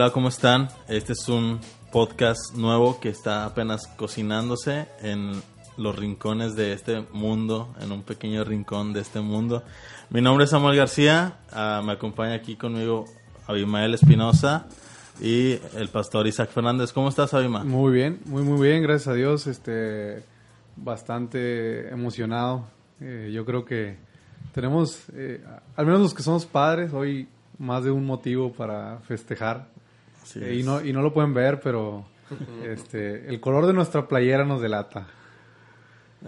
Hola, ¿cómo están? Este es un podcast nuevo que está apenas cocinándose en los rincones de este mundo, en un pequeño rincón de este mundo. Mi nombre es Samuel García, ah, me acompaña aquí conmigo Abimael Espinosa y el pastor Isaac Fernández. ¿Cómo estás, Abima? Muy bien, muy muy bien, gracias a Dios, este bastante emocionado. Eh, yo creo que tenemos, eh, al menos los que somos padres, hoy más de un motivo para festejar. Eh, y, no, y no lo pueden ver, pero este, el color de nuestra playera nos delata.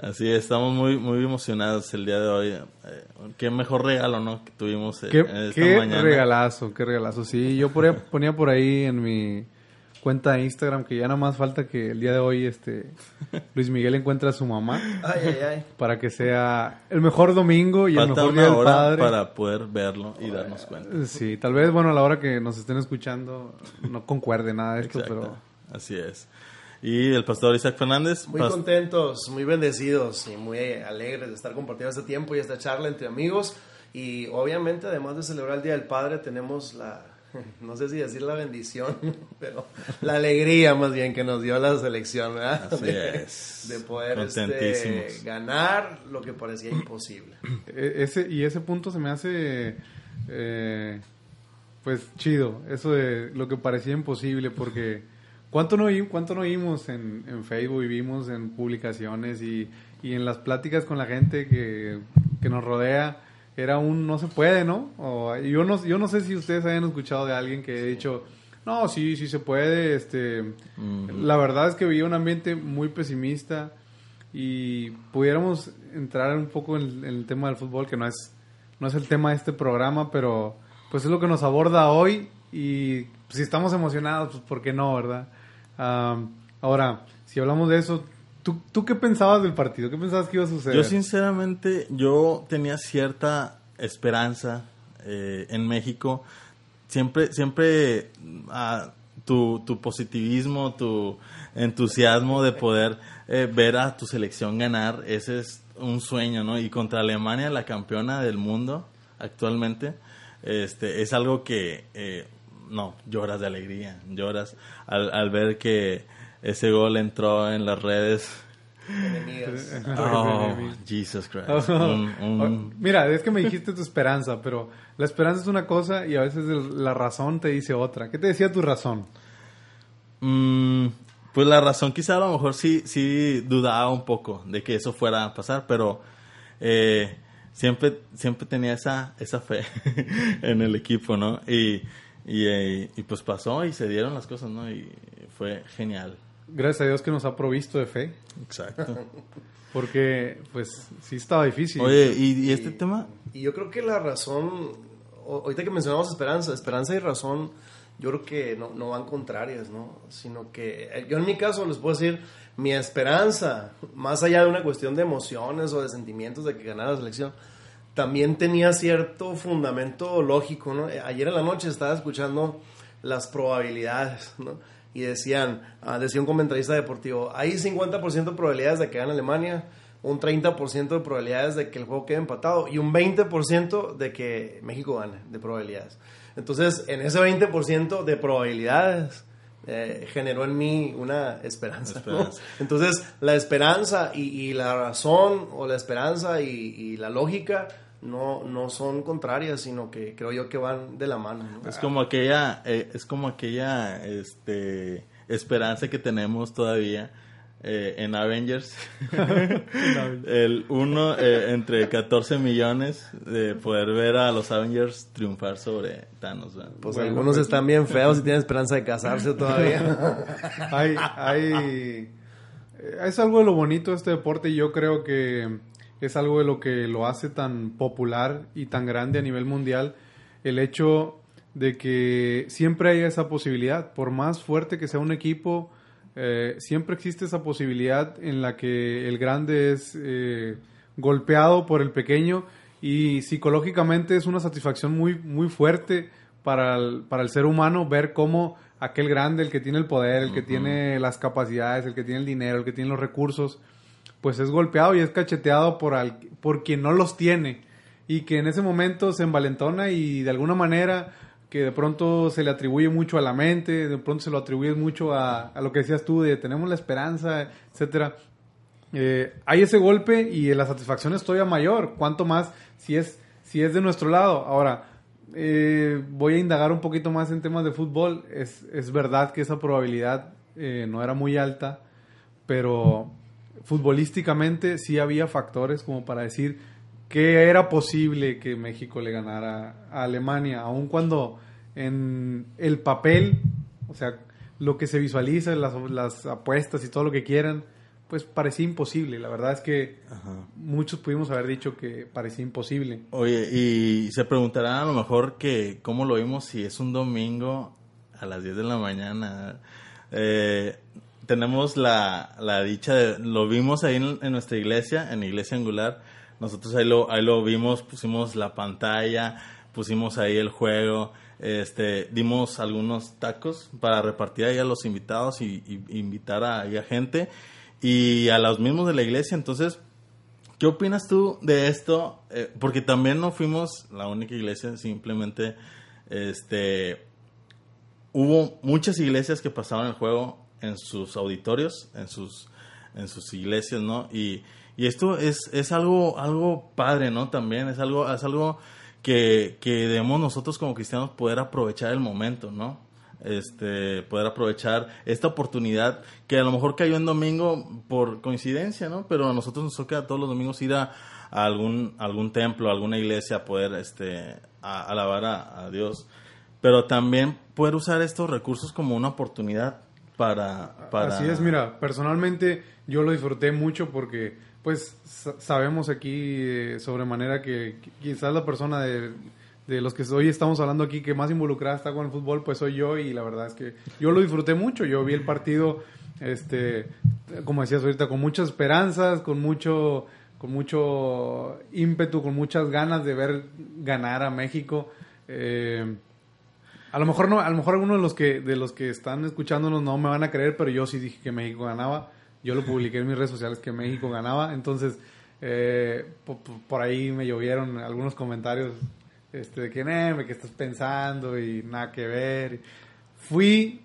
Así es, estamos muy muy emocionados el día de hoy. Eh, qué mejor regalo, ¿no? Que tuvimos eh, ¿Qué, esta qué regalazo, qué regalazo. Sí, yo ponía por ahí en mi cuenta de Instagram que ya nada más falta que el día de hoy este Luis Miguel encuentre a su mamá para que sea el mejor domingo y el mejor día del padre para poder verlo y darnos cuenta. Sí, tal vez bueno a la hora que nos estén escuchando no concuerde nada de esto, pero así es. Y el pastor Isaac Fernández. Muy contentos, muy bendecidos y muy alegres de estar compartiendo este tiempo y esta charla entre amigos. Y obviamente, además de celebrar el Día del Padre, tenemos la, no sé si decir la bendición, pero la alegría más bien que nos dio la selección, ¿verdad? Así de, es. De poder este, ganar lo que parecía imposible. E, ese, y ese punto se me hace, eh, pues, chido, eso de lo que parecía imposible, porque ¿Cuánto no, cuánto no vimos en, en Facebook y vimos en publicaciones y, y, en las pláticas con la gente que, que, nos rodea? Era un no se puede, ¿no? O, yo ¿no? Yo no sé si ustedes hayan escuchado de alguien que ha dicho, no, sí, sí se puede. Este, La verdad es que vi un ambiente muy pesimista y pudiéramos entrar un poco en, el tema del fútbol, que no es, no es el tema de este programa, pero pues es lo que nos aborda hoy y si estamos emocionados, pues ¿por qué no, verdad? ahora, si hablamos de eso, ¿tú, ¿tú qué pensabas del partido? ¿Qué pensabas que iba a suceder? Yo sinceramente, yo tenía cierta esperanza eh, en México. Siempre, siempre ah, tu, tu, positivismo, tu entusiasmo de poder eh, ver a tu selección ganar, ese es un sueño, ¿no? Y contra Alemania, la campeona del mundo actualmente, este, es algo que eh, no, lloras de alegría, lloras al, ver que ese gol entró en las redes. Oh, Jesus Christ. Mira, es que me dijiste tu esperanza, pero la esperanza es una cosa y a veces la razón te dice otra. ¿Qué te decía tu razón? Mm, pues la razón quizá a lo mejor sí, sí dudaba un poco de que eso fuera a pasar, pero eh, siempre, siempre tenía esa, esa fe en el equipo, ¿no? Y eh, y, pues pasó y se dieron las cosas, ¿no? Y fue genial. Gracias a Dios que nos ha provisto de fe. Exacto. Porque, pues, sí estaba difícil. Oye, ¿y, este tema? Y yo creo que la razón, ahorita que mencionamos esperanza, esperanza y razón, yo creo que no, no van contrarias, ¿no? Sino que eh, yo en mi caso les puedo decir, mi esperanza, más allá de una cuestión de emociones o de sentimientos de que ganara la selección, también tenía cierto fundamento lógico, ¿no? Ayer en la noche estaba escuchando las probabilidades, ¿no? Y decían, ah, decía un comentarista deportivo, hay 50% de probabilidades de que gane Alemania, un 30% de probabilidades de que el juego quede empatado y un 20% de que México gane, de probabilidades. Entonces, en ese 20% de probabilidades, eh, generó en mí una esperanza. Entonces, la esperanza y, la razón, o la esperanza y, la lógica, no, no son contrarias, sino que creo yo que van de la mano. Es como aquella, eh, es como aquella este, esperanza que tenemos todavía eh, en Avengers. el uno eh, entre 14 millones de poder ver a los Avengers triunfar sobre Thanos. Pues algunos pues, están bien feos y tienen esperanza de casarse todavía. hay, hay, es algo de lo bonito de este deporte y yo creo que es algo de lo que lo hace tan popular y tan grande a nivel mundial. El hecho de que siempre haya esa posibilidad, por más fuerte que sea un equipo, eh, siempre existe esa posibilidad en la que el grande es eh, golpeado por el pequeño y psicológicamente es una satisfacción muy, muy fuerte para el, para el ser humano ver cómo aquel grande, el que tiene el poder, el que tiene las capacidades, el que tiene el dinero, el que tiene los recursos, pues es golpeado y es cacheteado por, al, por quien no los tiene y que en ese momento se envalentona y de alguna manera que de pronto se le atribuye mucho a la mente, de pronto se lo atribuye mucho a, lo que decías tú, de tenemos la esperanza, etcétera. Eh, hay ese golpe y la satisfacción es todavía mayor. ¿Cuánto más si es, si es de nuestro lado? Ahora, eh, voy a indagar un poquito más en temas de fútbol. Es, es verdad que esa probabilidad eh, no era muy alta, pero futbolísticamente sí había factores como para decir que era posible que México le ganara a Alemania, aun cuando en el papel, o sea, lo que se visualiza, las, las apuestas y todo lo que quieran, pues parecía imposible. La verdad es que muchos pudimos haber dicho que parecía imposible. Oye, y se preguntarán a lo mejor que cómo lo vimos si es un domingo a las 10 de la mañana. Eh, tenemos la, la, dicha de, lo vimos ahí en, nuestra iglesia, en Iglesia Angular. Nosotros ahí lo, ahí lo vimos, pusimos la pantalla, pusimos ahí el juego, este, dimos algunos tacos para repartir ahí a los invitados y, invitar a, a gente y a los mismos de la iglesia. Entonces, ¿qué opinas tú de esto? Eh, porque también no fuimos la única iglesia, simplemente este, hubo muchas iglesias que pasaban el juego en sus auditorios, en sus, en sus iglesias, ¿no? Y, y esto es, es algo, algo padre, ¿no? También es algo, es algo que, que debemos nosotros como cristianos poder aprovechar el momento, ¿no? este, poder aprovechar esta oportunidad que a lo mejor cayó en domingo por coincidencia, ¿no? Pero a nosotros nos toca todos los domingos ir a, algún, algún templo, a alguna iglesia a poder este, a, alabar a, Dios. Pero también poder usar estos recursos como una oportunidad para. Así es, mira, personalmente yo lo disfruté mucho porque pues sabemos aquí eh, sobremanera que quizás la persona de de los que hoy estamos hablando aquí, que más involucrada está con el fútbol, pues soy yo y la verdad es que yo lo disfruté mucho. Yo vi el partido, este, como decías ahorita, con muchas esperanzas, con mucho, con mucho ímpetu, con muchas ganas de ver ganar a México. Eh, a lo mejor no, a lo mejor algunos de los que de los que están escuchándonos no me van a creer, pero yo sí dije que México ganaba. Yo lo publiqué en mis redes sociales que México ganaba, entonces eh, por ahí me llovieron algunos comentarios este, de que, eh, que estás pensando y nada que ver. Fui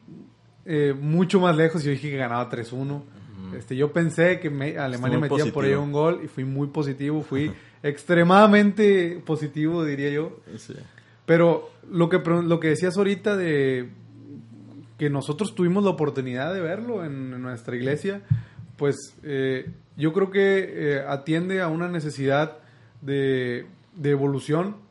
eh, mucho más lejos y yo dije que ganaba 3-1. Este, yo pensé que Alemania metía por ahí un gol y fui muy positivo, fui extremadamente positivo, diría yo. Pero lo que, lo que decías ahorita de que nosotros tuvimos la oportunidad de verlo en, nuestra iglesia, pues eh, yo creo que atiende a una necesidad de, de evolución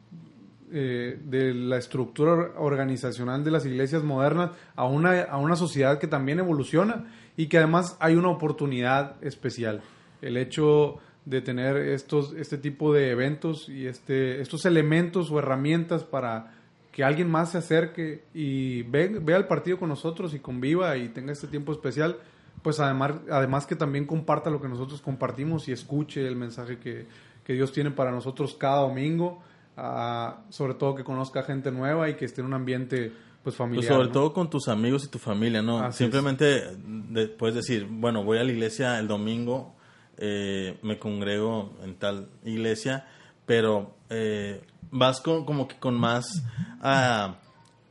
eh, de la estructura organizacional de las iglesias modernas a una, a una sociedad que también evoluciona y que además hay una oportunidad especial. El hecho de tener estos, este tipo de eventos y este, estos elementos o herramientas para que alguien más se acerque y ve, vea el partido con nosotros y conviva y tenga este tiempo especial, pues además, además que también comparta lo que nosotros compartimos y escuche el mensaje que, que Dios tiene para nosotros cada domingo sobre todo que conozca gente nueva y que esté en un ambiente pues familiar. Pues sobre todo con tus amigos y tu familia, ¿no? Simplemente puedes decir, bueno, voy a la iglesia el domingo, eh, me congrego en tal iglesia, pero eh, vas con, como que con más a,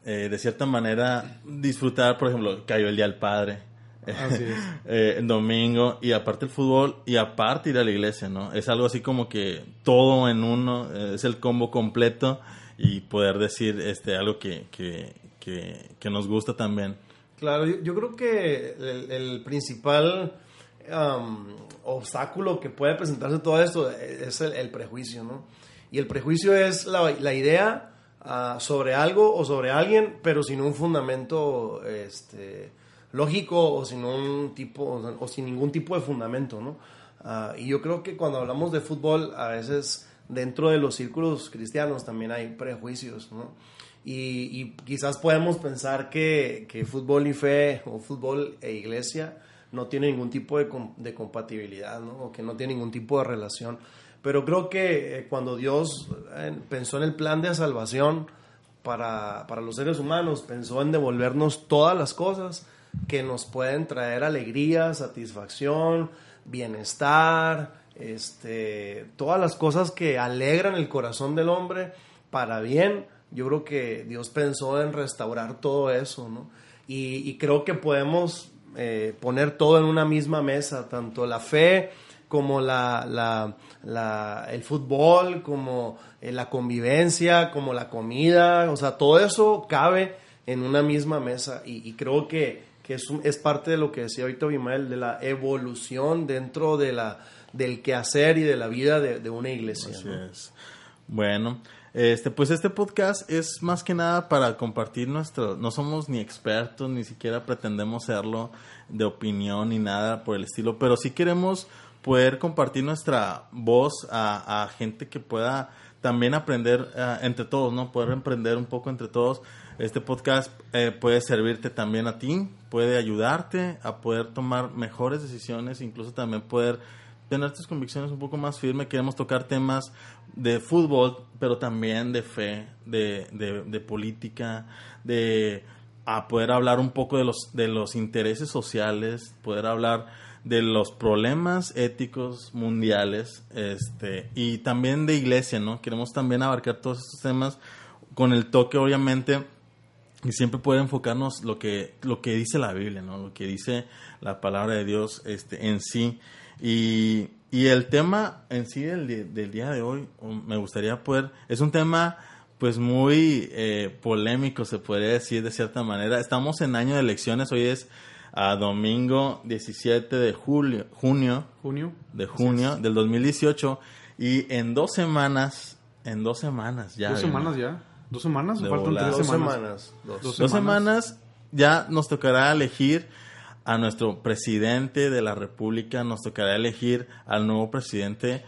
eh, de cierta manera, disfrutar, por ejemplo, cayó el Día del Padre eh, el domingo y aparte el fútbol y aparte ir a la iglesia, ¿no? Es algo así como que todo en uno, eh, es el combo completo y poder decir este algo que, que, que, nos gusta también. Claro, yo, creo que el, principal obstáculo que puede presentarse todo esto es el, prejuicio, ¿no? Y el prejuicio es la, idea ah, sobre algo o sobre alguien, pero sin un fundamento este, lógico o sin ningún tipo de fundamento, ¿no? Ah, y yo creo que cuando hablamos de fútbol, a veces dentro de los círculos cristianos también hay prejuicios, ¿no? Y, quizás podemos pensar que, fútbol y fe o fútbol e iglesia no tienen ningún tipo de, de, compatibilidad, ¿no? O que no tienen ningún tipo de relación. Pero creo que eh, cuando Dios eh, pensó en el plan de salvación para, para los seres humanos, pensó en devolvernos todas las cosas, que nos pueden traer alegría, satisfacción, bienestar, este, todas las cosas que alegran el corazón del hombre para bien, yo creo que Dios pensó en restaurar todo eso, ¿no? Y creo que podemos eh, poner todo en una misma mesa, tanto la fe como la, la, la el fútbol, como eh, la convivencia, como la comida, o sea, todo eso cabe en una misma mesa y, y creo que, que es, un- es parte de lo que decía ahorita Abimael, de la evolución dentro de la, del quehacer y de la vida de, de una iglesia. Así ¿no? es. Bueno, este, pues este podcast es más que nada para compartir nuestro, no somos ni expertos, ni siquiera pretendemos serlo de opinión ni nada por el estilo, pero sí queremos poder compartir nuestra voz a, gente que pueda también aprender eh, entre todos, ¿no? Poder emprender un poco entre todos. Este podcast eh, puede servirte también a ti, puede ayudarte a poder tomar mejores decisiones, incluso también poder tener tus convicciones un poco más firmes. Queremos tocar temas de fútbol, pero también de fe, de, de, de política, de a poder hablar un poco de los, de los intereses sociales, poder hablar de los problemas éticos mundiales este y también de iglesia, ¿no? Queremos también abarcar todos estos temas con el toque, obviamente, y siempre puede enfocarnos lo que lo que dice la Biblia no lo que dice la palabra de Dios este en sí y, y el tema en sí del, día de hoy me gustaría poder es un tema pues muy eh, polémico se podría decir de cierta manera estamos en año de elecciones hoy es a domingo 17 de julio junio Junio. de junio del 2018 y en dos semanas en dos semanas ya Dos semanas ya. ¿Dos semanas? De ¿O faltan tres Dos semanas? semanas. dos. Dos dos semanas. semanas ya nos tocará elegir a nuestro presidente de la República, nos tocará elegir al nuevo presidente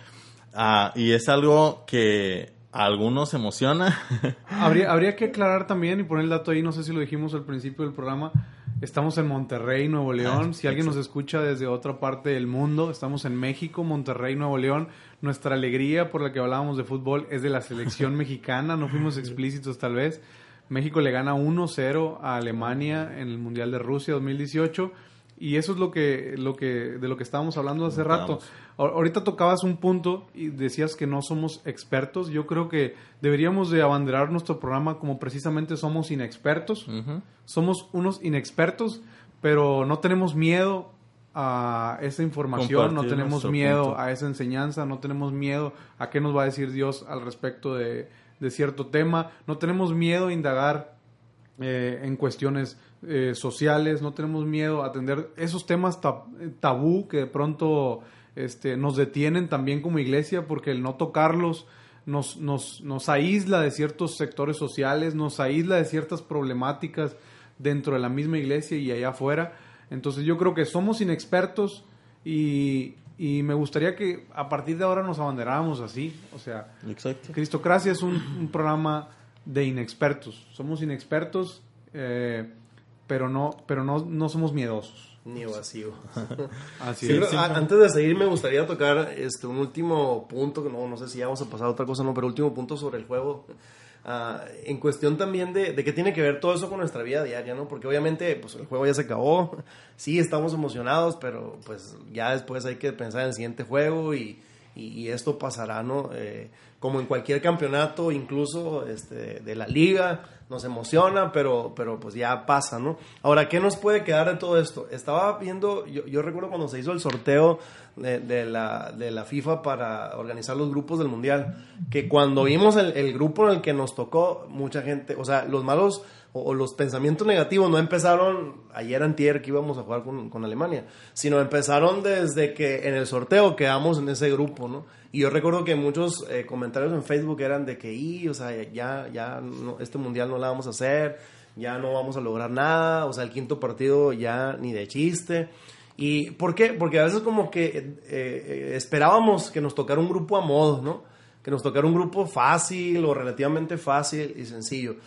ah, y es algo que a algunos emociona. Habría, habría que aclarar también y poner el dato ahí, no sé si lo dijimos al principio del programa. Estamos en Monterrey, Nuevo León. Ah, si alguien nos escucha desde otra parte del mundo, estamos en México, Monterrey, Nuevo León. Nuestra alegría por la que hablábamos de fútbol es de la selección mexicana. No fuimos explícitos tal vez. México le gana 1-0 a Alemania en el Mundial de Rusia 2018. Y eso es lo que, lo que, de lo que estábamos hablando hace rato. Ahor- Ahorita tocabas un punto y decías que no somos expertos. Yo creo que deberíamos de abanderar nuestro programa como precisamente somos inexpertos. Ujú. Somos unos inexpertos, pero no tenemos miedo a esa información, no tenemos miedo punto. a esa enseñanza, no tenemos miedo a qué nos va a decir Dios al respecto de, de cierto tema, no tenemos miedo a indagar eh, en cuestiones eh, sociales, no tenemos miedo a atender esos temas ta- tabú que de pronto este, nos detienen también como iglesia porque el no tocarlos nos, nos, nos aísla de ciertos sectores sociales, nos aísla de ciertas problemáticas dentro de la misma iglesia y allá afuera. Entonces yo creo que somos inexpertos y, y me gustaría que a partir de ahora nos abanderáramos así. O sea, Exacto. Cristocracia es un, un programa de inexpertos. Somos inexpertos, eh, pero no, pero no, no somos miedosos. Ni vacío. Así Sí, es. pero, a- antes de seguir me gustaría tocar este un último punto, que no, no sé si ya vamos a pasar a otra cosa, no, pero último punto sobre el juego. Ah, en cuestión también de, qué tiene que ver todo eso con nuestra vida diaria, ¿no? Porque obviamente pues el juego ya se acabó, sí estamos emocionados, pero pues ya después hay que pensar en el siguiente juego y, y- y esto pasará, ¿no? Eh, como en cualquier campeonato, incluso este, de la liga, nos emociona, pero, pero pues ya pasa, ¿no? Ahora, ¿qué nos puede quedar de todo esto? Estaba viendo, yo, yo recuerdo cuando se hizo el sorteo de, la, de la FIFA para organizar los grupos del Mundial, que cuando vimos el, el grupo en el que nos tocó, mucha gente, o sea, los malos o, o los pensamientos negativos no empezaron ayer antier que íbamos a jugar con, con Alemania, sino empezaron desde que en el sorteo quedamos en ese grupo, ¿no? Y yo recuerdo que muchos eh, comentarios en Facebook eran de que, y, o sea, ya, ya, no- este mundial no la vamos a hacer, ya no vamos a lograr nada, o sea, el quinto partido ya ni de chiste. ¿Y por qué? Porque a veces como que eh, eh, esperábamos que nos tocara un grupo a modo, ¿no? Que nos tocara un grupo fácil o relativamente fácil y sencillo.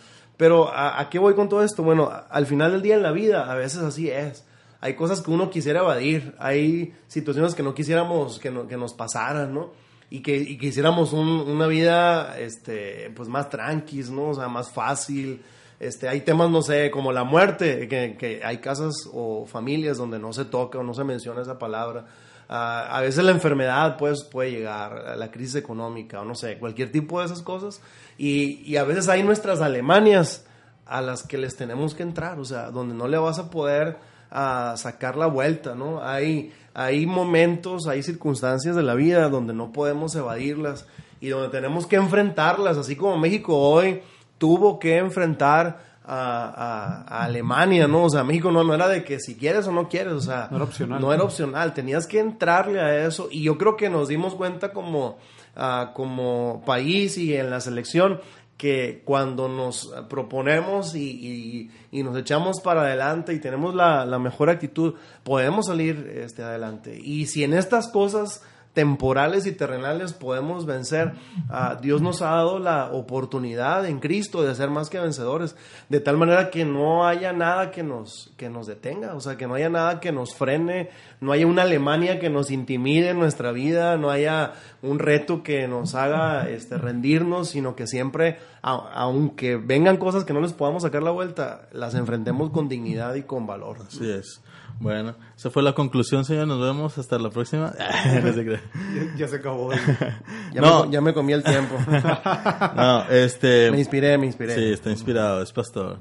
Pero ¿a, a qué voy con todo esto? Bueno, al final del día en la vida a veces así es. Hay cosas que uno quisiera evadir, hay situaciones que no quisiéramos que, no- que nos pasaran, ¿no? Y que y quisiéramos un- una vida este, pues más tranquis, ¿no? O sea, más fácil. Este, hay temas, no sé, como la muerte, que, que hay casas o familias donde no se toca o no se menciona esa palabra. A veces la enfermedad pues, puede llegar, la crisis económica o no sé, cualquier tipo de esas cosas. Y, y a veces hay nuestras Alemanias a las que les tenemos que entrar, o sea, donde no le vas a poder a sacar la vuelta, ¿no? Hay, hay momentos, hay circunstancias de la vida donde no podemos evadirlas y donde tenemos que enfrentarlas, así como México hoy tuvo que enfrentar a, Alemania, ¿no? O sea, México no, no era de que si quieres o no quieres, o sea, no era opcional. No era opcional, tenías que entrarle a eso y yo creo que nos dimos cuenta como, ah, como país y en la selección que cuando nos proponemos y, nos echamos para adelante y tenemos la, la, mejor actitud, podemos salir este, adelante. Y si en estas cosas temporales y terrenales podemos vencer. Ah, Dios nos ha dado la oportunidad en Cristo de ser más que vencedores, de tal manera que no haya nada que nos, que nos detenga, o sea, que no haya nada que nos frene, no haya una Alemania que nos intimide en nuestra vida, no haya un reto que nos haga este, rendirnos, sino que siempre, aunque vengan cosas que no les podamos sacar la vuelta, las enfrentemos con dignidad y con valor. Así es. Bueno, esa fue la conclusión, señor. Nos vemos hasta la próxima. ya, se acabó. ya, no. me, ya me comí el tiempo. no, este... Me inspiré, me inspiré. Sí, está inspirado, es pastor.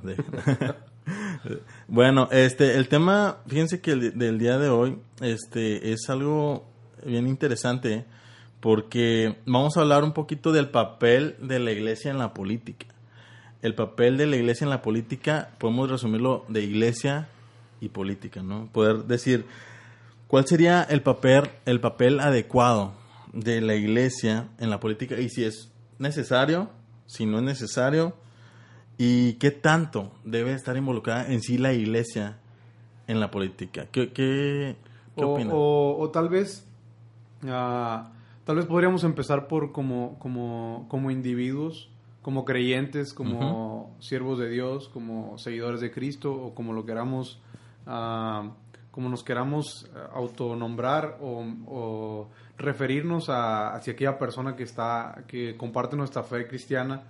bueno, este, el tema, fíjense que el, del día de hoy, este, es algo bien interesante porque vamos a hablar un poquito del papel de la iglesia en la política. El papel de la iglesia en la política, podemos resumirlo de iglesia y política, ¿no? Poder decir cuál sería el papel, el papel adecuado de la iglesia en la política y si es necesario, si no es necesario y qué tanto debe estar involucrada en sí la iglesia en la política. ¿Qué, qué, opinas? O, tal vez, ah, tal vez podríamos empezar por como, como, como individuos como creyentes, como siervos de Dios, como seguidores de Cristo o como lo queramos como nos queramos eh, autonombrar o, referirnos a, hacia aquella persona que está, que comparte nuestra fe cristiana,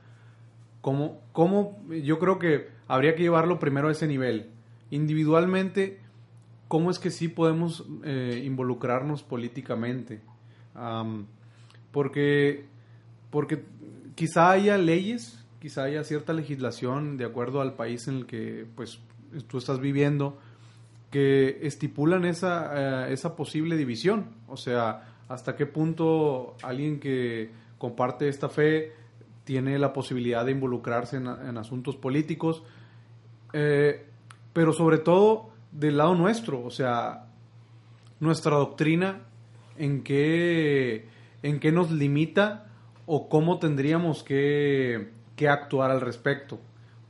¿cómo, cómo yo creo que habría que llevarlo primero a ese nivel? Individualmente, ¿cómo es que sí podemos eh, involucrarnos políticamente? porque, porque quizá haya leyes, quizá haya cierta legislación de acuerdo al país en el que pues tú estás viviendo, que estipulan esa, eh, esa posible división. O sea, hasta qué punto alguien que comparte esta fe tiene la posibilidad de involucrarse en, asuntos políticos, eh, pero sobre todo del lado nuestro, o sea, nuestra doctrina, en qué, en qué nos limita o cómo tendríamos que, que actuar al respecto.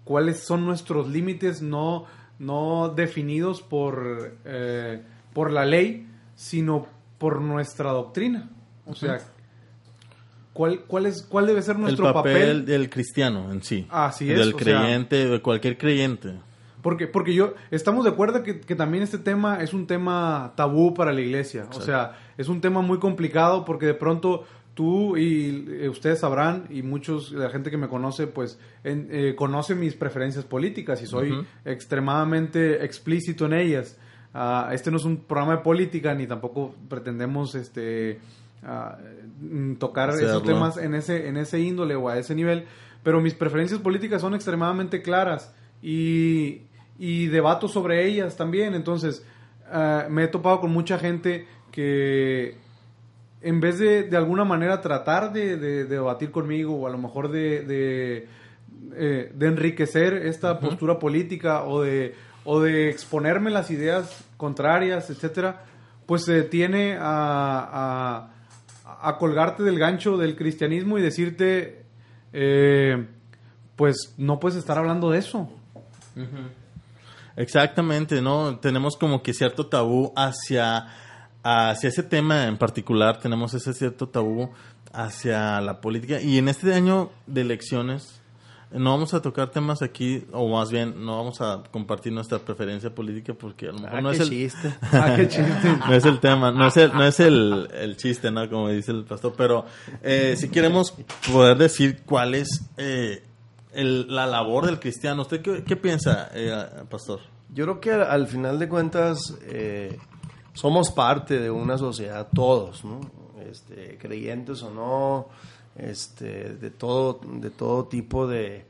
¿Cuáles son nuestros límites? No no definidos por, eh, por la ley, sino por nuestra doctrina. O sea, ¿cuál, cuál, es, cuál debe ser nuestro El papel, del cristiano en sí. Así es. Del creyente, de cualquier creyente. Porque, porque yo, estamos de acuerdo que, que, también este tema es un tema tabú para la iglesia. O sea, es un tema muy complicado porque de pronto tú y eh, ustedes sabrán, y muchos de la gente que me conoce, pues eh, conoce mis preferencias políticas y soy extremadamente explícito en ellas. Ah, este no es un programa de política ni tampoco pretendemos este mm, tocar esos temas en ese, en ese índole o a ese nivel, pero mis preferencias políticas son extremadamente claras y, y debato sobre ellas también. Entonces, ah, me he topado con mucha gente que en vez de de alguna manera tratar de, debatir conmigo o a lo mejor de, de, eh, enriquecer esta postura política o de, o de exponerme las ideas contrarias, etcétera, pues se tiene a, a, colgarte del gancho del cristianismo y decirte, eh, pues no puedes estar hablando de eso. Exactamente, ¿no? Tenemos como que cierto tabú hacia hacia ese tema en particular tenemos ese cierto tabú hacia la política y en este año de elecciones no vamos a tocar temas aquí o más bien no vamos a compartir nuestra preferencia política porque a lo mejor ah, no es el chiste. Ah, qué chiste. no es el tema no es el, no es el, el chiste no como dice el pastor pero eh, si queremos poder decir cuál es eh, el, la labor del cristiano usted qué, qué piensa eh, pastor yo creo que al final de cuentas eh, somos parte de una sociedad, todos. Este, creyentes o no, este, de, todo, de todo tipo de,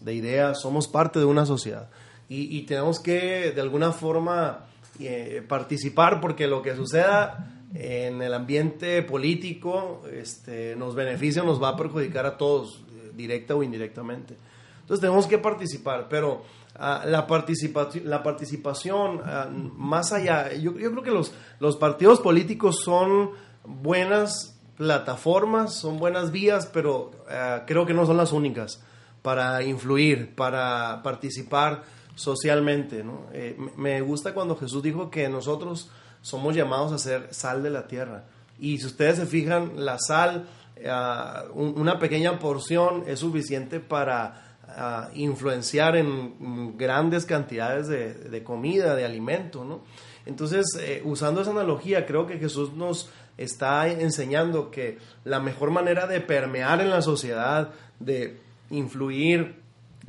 de ideas, somos parte de una sociedad. Y, tenemos que, de alguna forma, eh, participar porque lo que suceda en el ambiente político este, nos beneficia o nos va a perjudicar a todos, eh, directa o indirectamente. Entonces tenemos que participar, pero ah, la, participación, la participación, ah, más allá, yo, yo, creo que los, los partidos políticos son buenas plataformas, son buenas vías, pero ah, creo que no son las únicas para influir, para participar socialmente. ¿no? Eh, me gusta cuando Jesús dijo que nosotros somos llamados a ser sal de la tierra. Y si ustedes se fijan, la sal, una pequeña porción es suficiente para influenciar en grandes cantidades de, comida, de alimento, ¿no? Entonces, eh, usando esa analogía, creo que Jesús nos está enseñando que la mejor manera de permear en la sociedad, de influir,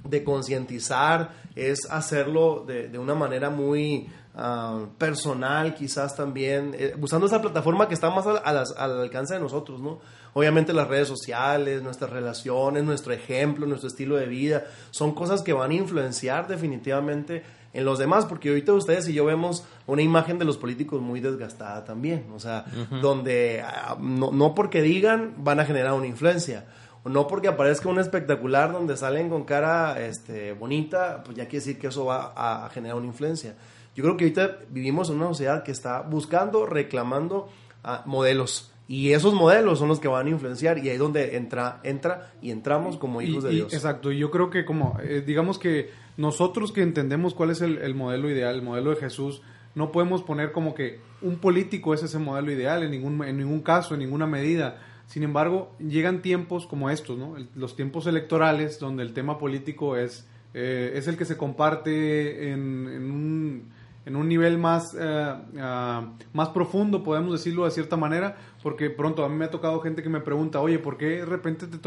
de concientizar, es hacerlo de, una manera muy Ah, personal quizás también, eh, usando esa plataforma que está más al, alcance de nosotros, ¿no? Obviamente las redes sociales, nuestras relaciones, nuestro ejemplo, nuestro estilo de vida, son cosas que van a influenciar definitivamente en los demás, porque ahorita ustedes y yo vemos una imagen de los políticos muy desgastada también, o sea, donde ah, no, no porque digan van a generar una influencia, no porque aparezca un espectacular donde salen con cara este, bonita, pues ya quiere decir que eso va a generar una influencia. Yo creo que ahorita vivimos en una sociedad que está buscando, reclamando ah, modelos. Y esos modelos son los que van a influenciar y ahí es donde entra, entra y entramos como hijos de Dios. exacto, y yo creo que como, eh, digamos que nosotros que entendemos cuál es el, modelo ideal, el modelo de Jesús, no podemos poner como que un político es ese modelo ideal en ningún, en ningún caso, en ninguna medida. Sin embargo, llegan tiempos como estos, ¿no? los tiempos electorales donde el tema político es, eh, es el que se comparte en un en un nivel más, eh, ah, más profundo, podemos decirlo de cierta manera, porque pronto a mí me ha tocado gente que me pregunta, oye, ¿por qué de repente te,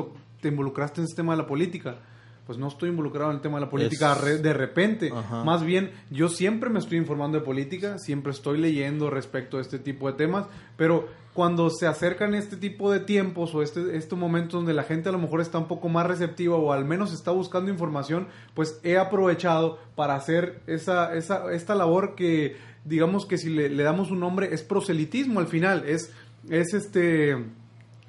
te involucraste en este tema de la política? Pues no estoy involucrado en el tema de la política de repente. Más bien, yo siempre me estoy informando de política, siempre estoy leyendo respecto a este tipo de temas, pero cuando se acercan este tipo de tiempos o este, estos momentos donde la gente a lo mejor está un poco más receptiva o al menos está buscando información, pues he aprovechado para hacer esa, esa, esta labor que digamos que si le, damos un nombre es proselitismo al final, es, es este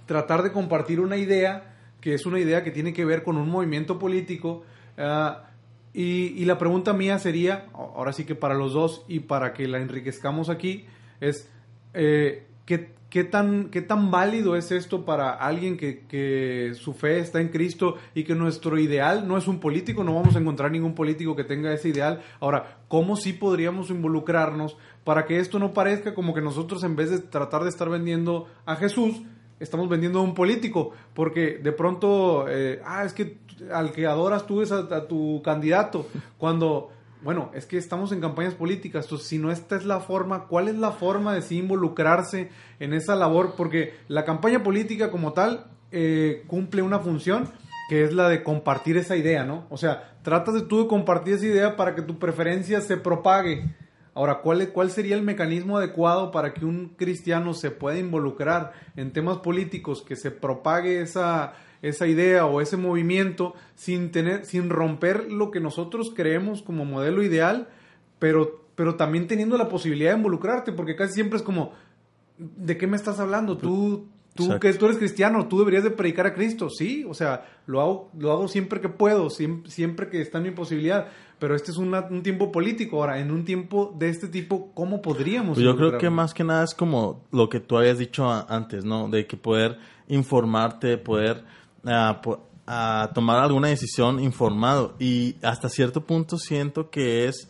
tratar de compartir una idea que es una idea que tiene que ver con un movimiento político. Ah, y, y, la pregunta mía sería, ahora sí que para los dos y para que la enriquezcamos aquí, es eh, ¿qué, ¿Qué tan, ¿Qué tan válido es esto para alguien que, su fe está en Cristo y que nuestro ideal no es un político? No vamos a encontrar ningún político que tenga ese ideal. Ahora, ¿cómo sí podríamos involucrarnos para que esto no parezca como que nosotros en vez de tratar de estar vendiendo a Jesús, estamos vendiendo a un político? Porque de pronto, eh, ah, es que al que adoras tú es a tu candidato. Cuando bueno, es que estamos en campañas políticas, entonces si no esta es la forma, ¿cuál es la forma de sí involucrarse en esa labor? Porque la campaña política como tal eh, cumple una función que es la de compartir esa idea, ¿no? O sea, tratas de tú de compartir esa idea para que tu preferencia se propague. Ahora, ¿cuál, ¿cuál sería el mecanismo adecuado para que un cristiano se pueda involucrar en temas políticos, que se propague esa, esa idea o ese movimiento sin tener, sin romper lo que nosotros creemos como modelo ideal, pero, pero también teniendo la posibilidad de involucrarte, porque casi siempre es como, ¿de qué me estás hablando? Tú, tú que tú eres cristiano, tú deberías de predicar a Cristo, sí, o sea, lo hago, lo hago siempre que puedo, siempre, que está en mi posibilidad, pero este es un tiempo político. Ahora, en un tiempo de este tipo, ¿cómo podríamos? Pues yo creo que más que nada es como lo que tú habías dicho antes, ¿no? De que poder informarte, poder a, tomar alguna decisión informado. Y hasta cierto punto siento que es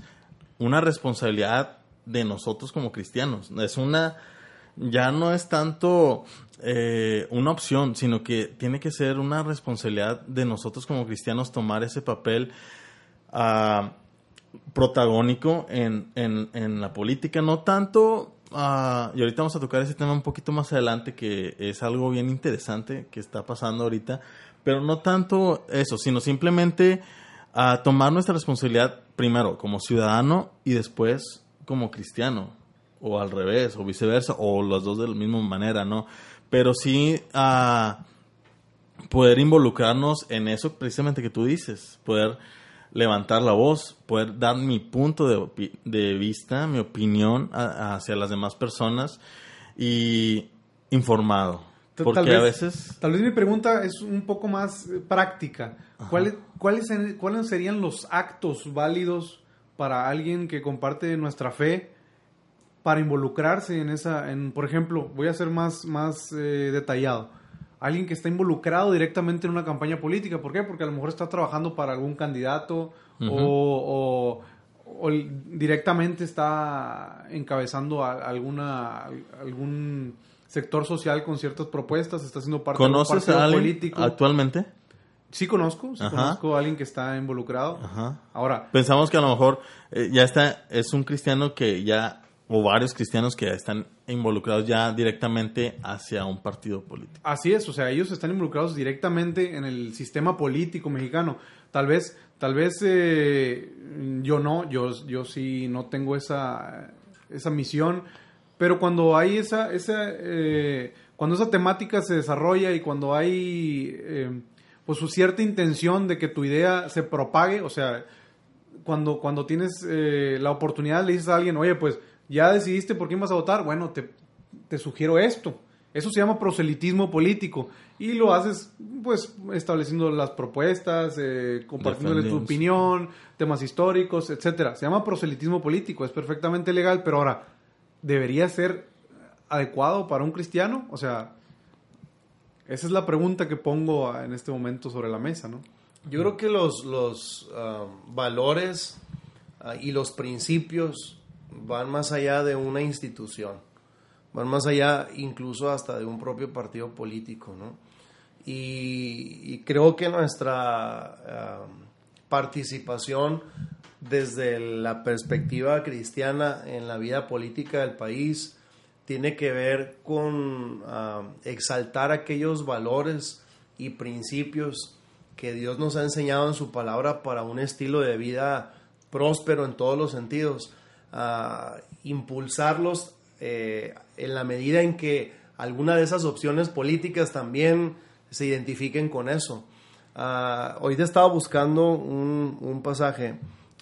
una responsabilidad de nosotros como cristianos. Es una, ya no es tanto eh, una opción, sino que tiene que ser una responsabilidad de nosotros como cristianos tomar ese papel ah, protagónico en, en, en, la política, no tanto, uh, y ahorita vamos a tocar ese tema un poquito más adelante, que es algo bien interesante que está pasando ahorita, pero no tanto eso, sino simplemente a tomar nuestra responsabilidad primero como ciudadano y después como cristiano, o al revés, o viceversa, o las dos de la misma manera, ¿no? Pero sí a poder involucrarnos en eso precisamente que tú dices, poder levantar la voz, poder dar mi punto de, opi- de vista, mi opinión a- hacia las demás personas y informado. Porque tal a vez- veces... Tal vez mi pregunta es un poco más eh, práctica. ¿Cuáles, cuáles, ¿Cuáles serían los actos válidos para alguien que comparte nuestra fe para involucrarse en esa, en, por ejemplo, voy a ser más, más eh, detallado. Alguien que está involucrado directamente en una campaña política. ¿Por qué? Porque a lo mejor está trabajando para algún candidato o, o- o directamente está encabezando a- alguna, algún sector social con ciertas propuestas, está siendo parte de un ¿Conoces partido a alguien político. actualmente? Sí conozco, sí Ajá. conozco a alguien que está involucrado. Ajá. Ahora, Pensamos que a lo mejor eh, ya está, es un cristiano que ya, o varios cristianos que están involucrados ya directamente hacia un partido político. Así es, o sea, ellos están involucrados directamente en el sistema político mexicano. Tal vez, tal vez eh, yo no, yo, yo sí no tengo esa, esa misión, pero cuando hay esa, esa eh, cuando esa temática se desarrolla y cuando hay eh, pues su cierta intención de que tu idea se propague, o sea, cuando, cuando tienes la oportunidad le dices a alguien, oye, pues ya decidiste por quién vas a votar, bueno, te, te sugiero esto. Eso se llama proselitismo político y lo haces pues estableciendo las propuestas, eh, compartiéndole tu opinión, temas históricos, etcétera. Se llama proselitismo político, es perfectamente legal, pero ahora, ¿debería ser adecuado para un cristiano? O sea, esa es la pregunta que pongo en este momento sobre la mesa, ¿no? Yo creo que los, los ah, valores ah, y los principios van más allá de una institución, van más allá incluso hasta de un propio partido político, ¿no? Y, creo que nuestra participación desde la perspectiva cristiana en la vida política del país tiene que ver con exaltar aquellos valores y principios que Dios nos ha enseñado en su palabra para un estilo de vida próspero en todos los sentidos, a impulsarlos eh, en la medida en que alguna de esas opciones políticas también se identifiquen con eso. Ah, ahorita estaba buscando un, un pasaje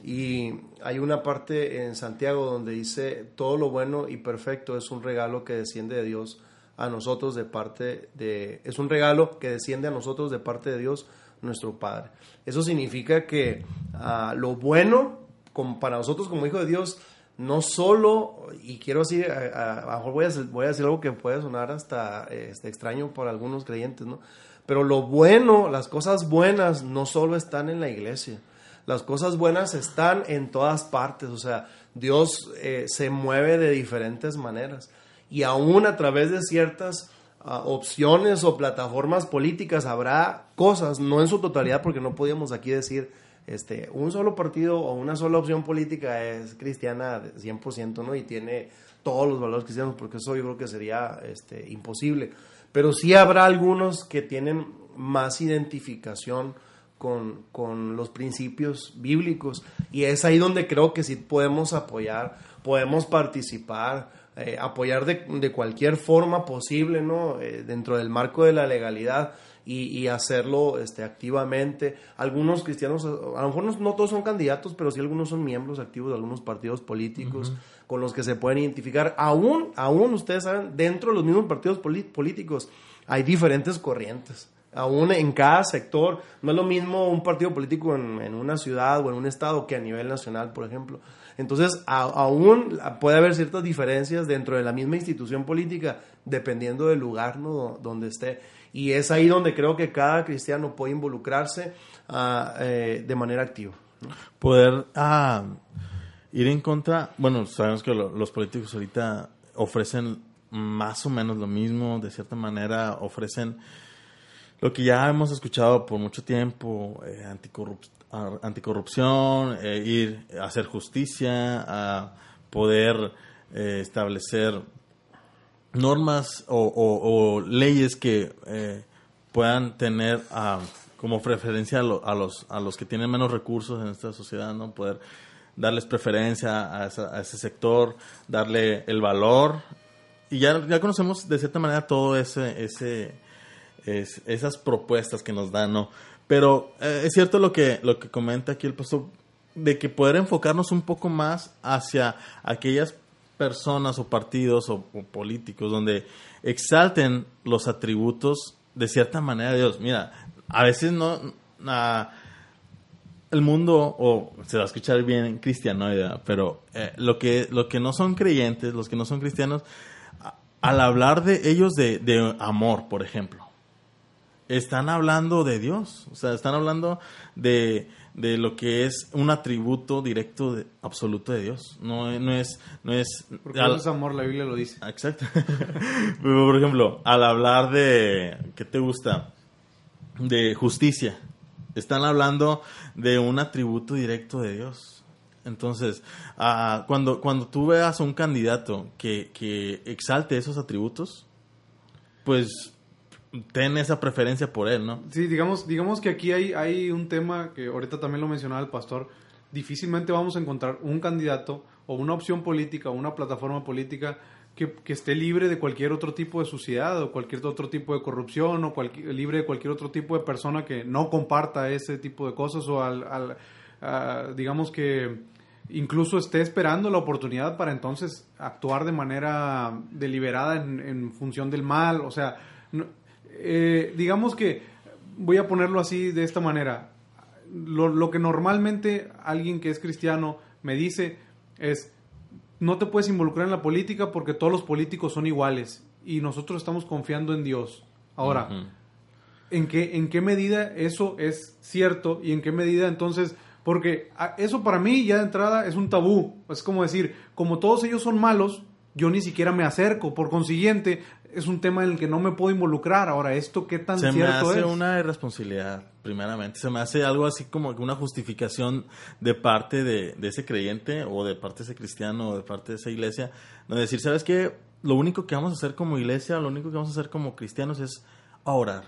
y hay una parte en Santiago donde dice, todo lo bueno y perfecto es un regalo que desciende de Dios a nosotros de parte de... Es un regalo que desciende a nosotros de parte de Dios nuestro Padre. Eso significa que ah, lo bueno como para nosotros como hijo de Dios, no solo, y quiero decir, a, lo mejor voy a, voy a decir algo que puede sonar hasta este, extraño para algunos creyentes, ¿no? Pero lo bueno, las cosas buenas no solo están en la iglesia, las cosas buenas están en todas partes, o sea, Dios eh, se mueve de diferentes maneras y aún a través de ciertas ah, opciones o plataformas políticas habrá cosas, no en su totalidad, porque no podíamos aquí decir este, un solo partido o una sola opción política es cristiana de 100%, ¿no? Y tiene todos los valores cristianos, porque eso yo creo que sería este, imposible. Pero sí habrá algunos que tienen más identificación con, con los principios bíblicos. Y es ahí donde creo que sí podemos apoyar, podemos participar, eh, apoyar de, de cualquier forma posible, ¿no? Eh, dentro del marco de la legalidad y, y hacerlo este, activamente. Algunos cristianos, a lo mejor no, todos son candidatos, pero sí algunos son miembros activos de algunos partidos políticos con los que se pueden identificar. Aún, aún ustedes saben, dentro de los mismos partidos políticos hay diferentes corrientes. Aún en cada sector, no es lo mismo un partido político en, en una ciudad o en un estado que a nivel nacional, por ejemplo. Entonces, aún puede haber ciertas diferencias dentro de la misma institución política, dependiendo del lugar donde esté. Y es ahí donde creo que cada cristiano puede involucrarse ah, eh, de manera activa. Poder ah, ir en contra, bueno, sabemos que lo- los políticos ahorita ofrecen más o menos lo mismo, de cierta manera ofrecen lo que ya hemos escuchado por mucho tiempo, eh, anticorrup- anticorrupción, eh, ir a hacer justicia, a poder eh, establecer normas o, leyes que eh, puedan tener ah, como preferencia a, lo- a los, a los que tienen menos recursos en esta sociedad, ¿no? Poder darles preferencia a, ese sector, darle el valor. Y ya, ya conocemos de cierta manera todo ese, ese, esas propuestas que nos dan, ¿no? Pero eh, es cierto lo que, lo que comenta aquí el pastor, de que poder enfocarnos un poco más hacia aquellas personas o partidos o, políticos donde exalten los atributos de cierta manera de Dios. Mira, a veces no... el mundo, o se va a escuchar bien cristianoidea, pero eh, lo, que, lo que no son creyentes, los que no son cristianos, al hablar de ellos de, de amor, por ejemplo, están hablando de Dios, o sea, están hablando de, de lo que es un atributo directo de, absoluto de Dios. No, no es... No es Porque al, es amor, la Biblia lo dice. Exacto. por ejemplo, al hablar de... ¿Qué te gusta? De justicia. Están hablando de un atributo directo de Dios. Entonces, uh, cuando, cuando tú veas a un candidato que, que exalte esos atributos, pues ten esa preferencia por él, ¿no? Sí, digamos, digamos que aquí hay, hay un tema que ahorita también lo mencionaba el pastor. Difícilmente vamos a encontrar un candidato o una opción política o una plataforma política que, esté libre de cualquier otro tipo de suciedad o cualquier otro tipo de corrupción o libre de cualquier otro tipo de persona que no comparta ese tipo de cosas o al, digamos que incluso esté esperando la oportunidad para entonces actuar de manera deliberada en, en función del mal. O sea, eh, digamos que, voy a ponerlo así de esta manera, lo, que normalmente alguien que es cristiano me dice es, no te puedes involucrar en la política porque todos los políticos son iguales y nosotros estamos confiando en Dios. Ahora, ¿en, qué, ¿en qué medida eso es cierto y en qué medida entonces... Porque eso para mí ya de entrada es un tabú. Es como decir, como todos ellos son malos, yo ni siquiera me acerco. Por consiguiente, es un tema en el que no me puedo involucrar. Ahora, ¿esto qué tan cierto es? Se me hace una irresponsabilidad, primeramente. Se me hace algo así como una justificación de parte de, ese creyente o de parte de ese cristiano o de parte de esa iglesia. No decir, ¿sabes qué? Lo único que vamos a hacer como iglesia, lo único que vamos a hacer como cristianos es orar.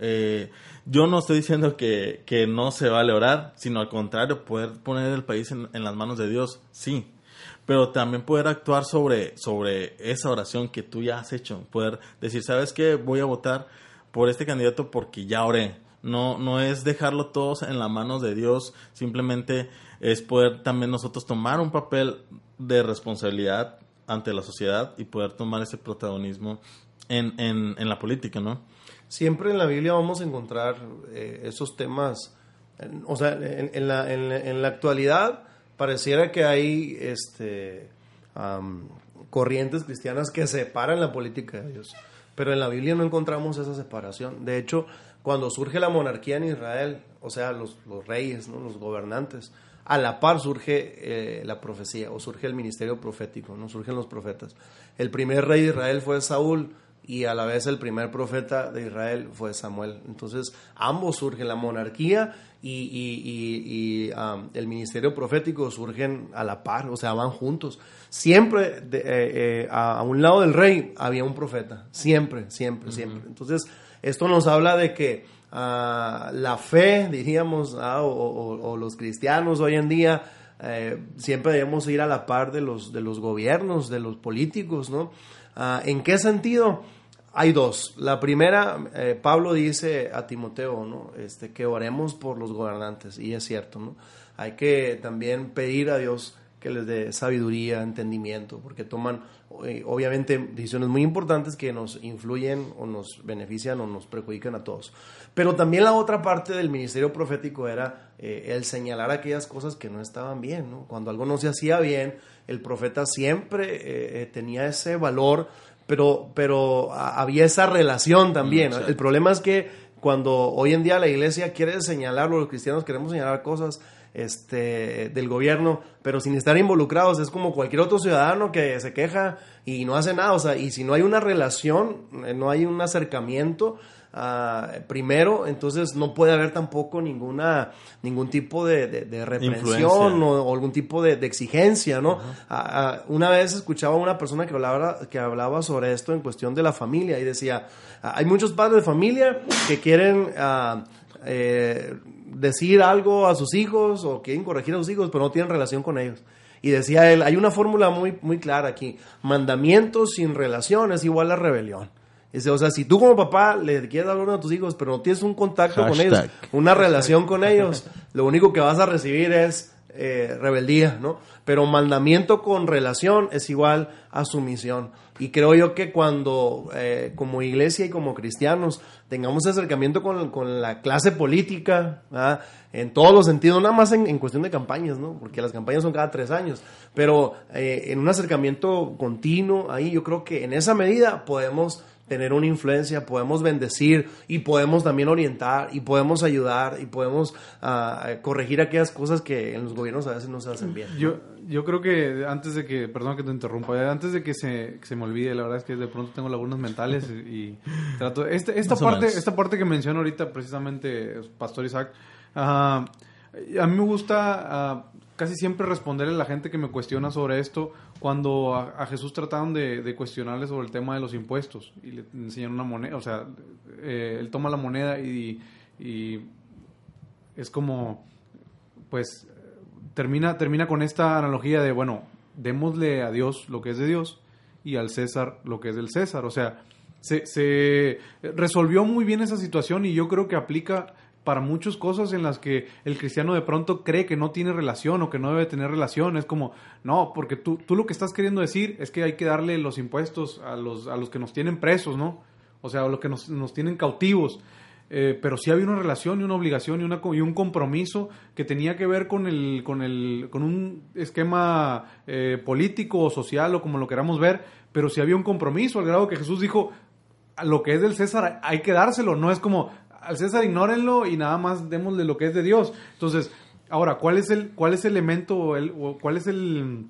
Eh, yo no estoy diciendo que, que, no se vale orar, sino al contrario, poder poner el país en, en las manos de Dios, sí, pero también poder actuar sobre, sobre esa oración que tú ya has hecho, poder decir, ¿sabes qué? Voy a votar por este candidato porque ya oré. No, no es dejarlo todos en las manos de Dios, simplemente es poder también nosotros tomar un papel de responsabilidad ante la sociedad y poder tomar ese protagonismo en, en, en la política, ¿no? Siempre en la Biblia vamos a encontrar eh, esos temas, o sea, en, la, en la actualidad pareciera que hay este, corrientes cristianas que separan la política de Dios. Pero en la Biblia no encontramos esa separación. De hecho, cuando surge la monarquía en Israel, o sea, los, reyes, ¿no? los gobernantes, a la par surge eh, la profecía o surge el ministerio profético, no surgen los profetas. El primer rey de Israel fue Saúl, y a la vez el primer profeta de Israel fue Samuel. Entonces ambos surgen, la monarquía y, um, el ministerio profético surgen a la par, o sea, van juntos. Siempre eh, eh, a, un lado del rey había un profeta, siempre, siempre, siempre. Entonces esto nos habla de que ah, la fe, diríamos, ah, o, los cristianos hoy en día, eh, siempre debemos ir a la par de los, de los gobiernos, de los políticos, ¿no? Ah, ¿En qué sentido? Hay dos. La primera, eh, Pablo dice a Timoteo, ¿no? Este, que oremos por los gobernantes, y es cierto, ¿no? Hay que también pedir a Dios que les dé sabiduría, entendimiento, porque toman eh, obviamente decisiones muy importantes que nos influyen o nos benefician o nos perjudican a todos. Pero también la otra parte del ministerio profético era eh, el señalar aquellas cosas que no estaban bien. ¿no? Cuando algo no se hacía bien, el profeta siempre tenía ese valor pero, pero había esa relación también. El problema es que cuando hoy en día la iglesia quiere señalar, los cristianos queremos señalar cosas este, del gobierno, pero sin estar involucrados, es como cualquier otro ciudadano que se queja y no hace nada, o sea, y si no hay una relación, eh, no hay un acercamiento, Ah, primero, entonces no puede haber tampoco ninguna ningún tipo de, de, reprensión o, algún tipo de, exigencia, ¿no? Ah, ah, una vez escuchaba a una persona que hablaba, que hablaba sobre esto en cuestión de la familia y decía, hay muchos padres de familia que quieren... Eh, decir algo a sus hijos o quieren corregir a sus hijos, pero no tienen relación con ellos. Y decía él, hay una fórmula muy, muy clara aquí, mandamientos sin relación es igual a rebelión. O sea, si tú como papá le quieres dar a tus hijos, pero no tienes un contacto con ellos, una relación con ellos, lo único que vas a recibir es eh, rebeldía, ¿no? Pero mandamiento con relación es igual a sumisión. Y creo yo que cuando eh, como iglesia y como cristianos tengamos acercamiento con, con la clase política, en todos los sentidos, nada más en, cuestión de campañas, ¿no? Porque las campañas son cada tres años, pero eh, en un acercamiento continuo, ahí yo creo que en esa medida podemos tener una influencia, podemos bendecir y podemos también orientar y podemos ayudar y podemos uh, corregir aquellas cosas que en los gobiernos a veces no se hacen bien. Yo, yo creo que antes de que, perdón que te interrumpa, antes de que se, se me olvide, la verdad es que de pronto tengo lagunas mentales y, trato... Este, esta, parte, esta parte que menciono ahorita precisamente, Pastor Isaac, uh, a mí me gusta... Casi siempre responderle a la gente que me cuestiona sobre esto cuando a, Jesús trataron de, cuestionarle sobre el tema de los impuestos y le enseñan una moneda, o sea, eh, él toma la moneda y, es como, pues, termina, termina con esta analogía de, bueno, démosle a Dios lo que es de Dios y al César lo que es del César, o sea, se, se resolvió muy bien esa situación y yo creo que aplica para muchas cosas en las que el cristiano de pronto cree que no tiene relación o que no debe tener relación. Es como, no, porque tú, tú lo que estás queriendo decir es que hay que darle los impuestos a los, a los que nos tienen presos, ¿no? O sea, a los que nos, nos tienen cautivos. Eh, pero sí había una relación y una obligación y, una, y un compromiso que tenía que ver con, el, con, el, con un esquema eh, político o social o como lo queramos ver, pero sí había un compromiso al grado que Jesús dijo, lo que es del César hay que dárselo, no es como, al César ignórenlo y nada más démosle lo que es de Dios. Entonces, ahora, ¿cuál es el, cuál es el elemento, el, cuál es el,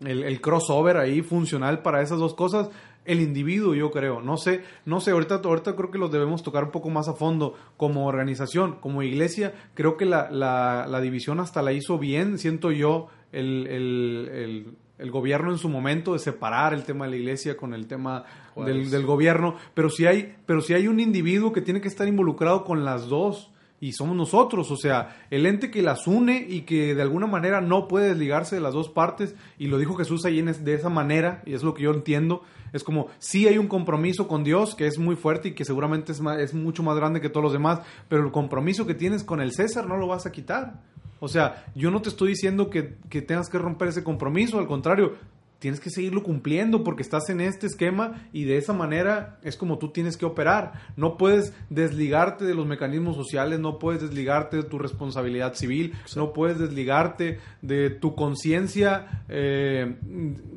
el, crossover ahí funcional para esas dos cosas? el individuo, yo creo. No sé, no sé, ahorita, ahorita creo que los debemos tocar un poco más a fondo. Como organización, como iglesia, creo que la, la, la división hasta la hizo bien, siento yo, el, el gobierno en su momento de separar el tema de la iglesia con el tema del, del, gobierno, pero si hay, pero si hay un individuo que tiene que estar involucrado con las dos y somos nosotros, o sea, el ente que las une y que de alguna manera no puede desligarse de las dos partes y lo dijo Jesús ahí en de esa manera y es lo que yo entiendo, es como si hay un compromiso con Dios que es muy fuerte y que seguramente es, es mucho más grande que todos los demás, pero el compromiso que tienes con el César no lo vas a quitar. O sea, yo no te estoy diciendo que, que tengas que romper ese compromiso, al contrario, tienes que seguirlo cumpliendo porque estás en este esquema y de esa manera es como tú tienes que operar. No puedes desligarte de los mecanismos sociales, no puedes desligarte de tu responsabilidad civil, no puedes desligarte de tu conciencia eh,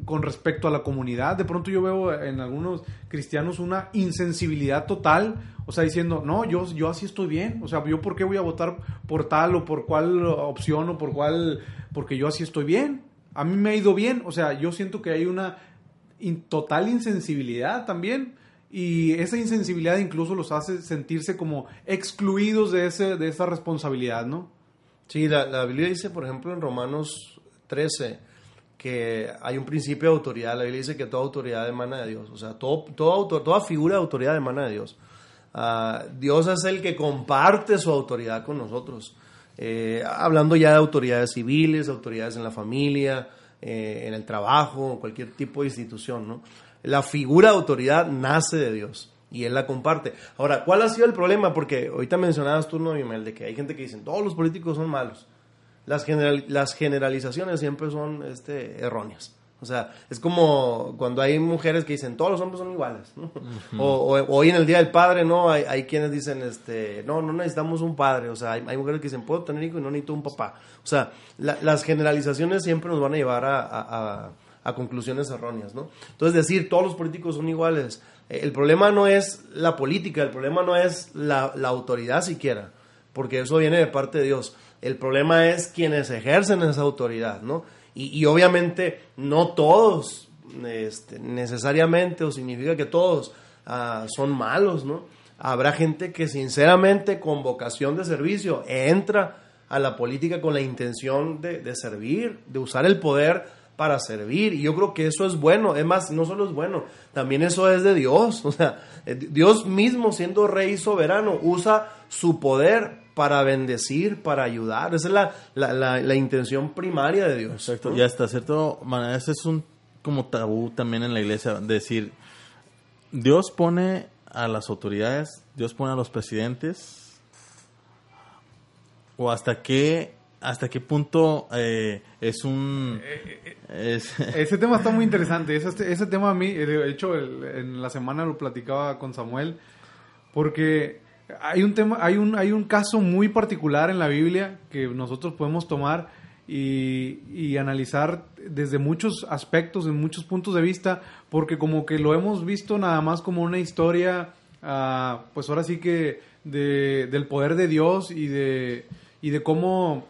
con respecto a la comunidad. De pronto yo veo en algunos cristianos una insensibilidad total, o sea, diciendo, no, yo, yo así estoy bien, o sea, yo por qué voy a votar por tal o por cual opción o por cuál, porque yo así estoy bien a mí me ha ido bien, o sea, yo siento que hay una total insensibilidad también y esa insensibilidad incluso los hace sentirse como excluidos de, ese, de esa responsabilidad, ¿no? Sí, la, la Biblia dice, por ejemplo, en Romanos 13, que hay un principio de autoridad. La Biblia dice que toda autoridad emana de Dios. O sea, todo, todo toda figura de autoridad emana de Dios. Uh, Dios es el que comparte su autoridad con nosotros. Eh, hablando ya de autoridades civiles, autoridades en la familia, eh, en el trabajo, cualquier tipo de institución, ¿no? La figura de autoridad nace de Dios y Él la comparte. Ahora, ¿cuál ha sido el problema? Porque ahorita mencionabas tú, no, Mel, de que hay gente que dice, todos los políticos son malos. Las, las generalizaciones siempre son este, erróneas. O sea, es como cuando hay mujeres que dicen todos los hombres son iguales, ¿no? o, hoy en el Día del Padre, ¿no? Hay, hay, quienes dicen, este, no, no necesitamos un padre. O sea, hay, hay mujeres que dicen, puedo tener hijo y no necesito un papá. O sea, las generalizaciones siempre nos van a llevar a, a, a, conclusiones erróneas, ¿no? Entonces, decir todos los políticos son iguales. Eh, el problema no es la política, el problema no es la, la autoridad siquiera, porque eso viene de parte de Dios. El problema es quienes ejercen esa autoridad, ¿no? Y, obviamente no todos este, necesariamente o significa que todos ah, son malos, ¿no? Habrá gente que sinceramente con vocación de servicio entra a la política con la intención de, de servir, de usar el poder para servir. Y yo creo que eso es bueno. Es más, no solo es bueno, también eso es de Dios. O sea, Dios mismo siendo rey soberano usa su poder para bendecir, para ayudar. Esa es la, la, la, la intención primaria de Dios. Exacto. ¿no? Y hasta cierto manera, ese es un como tabú también en la iglesia, decir, Dios pone a las autoridades, Dios pone a los presidentes, o hasta qué, hasta qué punto eh, es un... es- Ese tema está muy interesante. Ese, ese tema a mí, eh, de hecho, el- en la semana lo platicaba con Samuel, porque hay un tema, hay un, hay un caso muy particular en la Biblia que nosotros podemos tomar y, analizar desde muchos aspectos, en muchos puntos de vista, porque como que lo hemos visto nada más como una historia, ah, pues ahora sí que de- del poder de Dios y de, y de cómo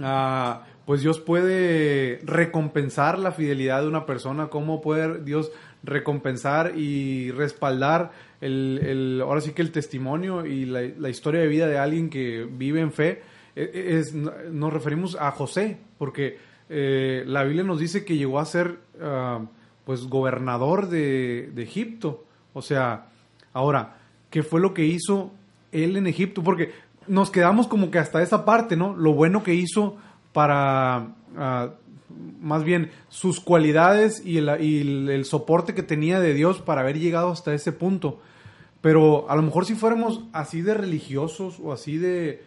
ah, pues Dios puede recompensar la fidelidad de una persona, cómo puede Dios recompensar y respaldar el, el- ahora sí que el testimonio y la, la historia de vida de alguien que vive en fe. E- e- Es, nos referimos a José, porque eh, la Biblia nos dice que llegó a ser ah, pues gobernador de, de Egipto. O sea, ahora, ¿qué fue lo que hizo él en Egipto? Porque nos quedamos como que hasta esa parte, ¿no? Lo bueno que hizo para, ah, más bien, sus cualidades y, el, el soporte que tenía de Dios para haber llegado hasta ese punto. Pero a lo mejor si fuéramos así de religiosos o así de...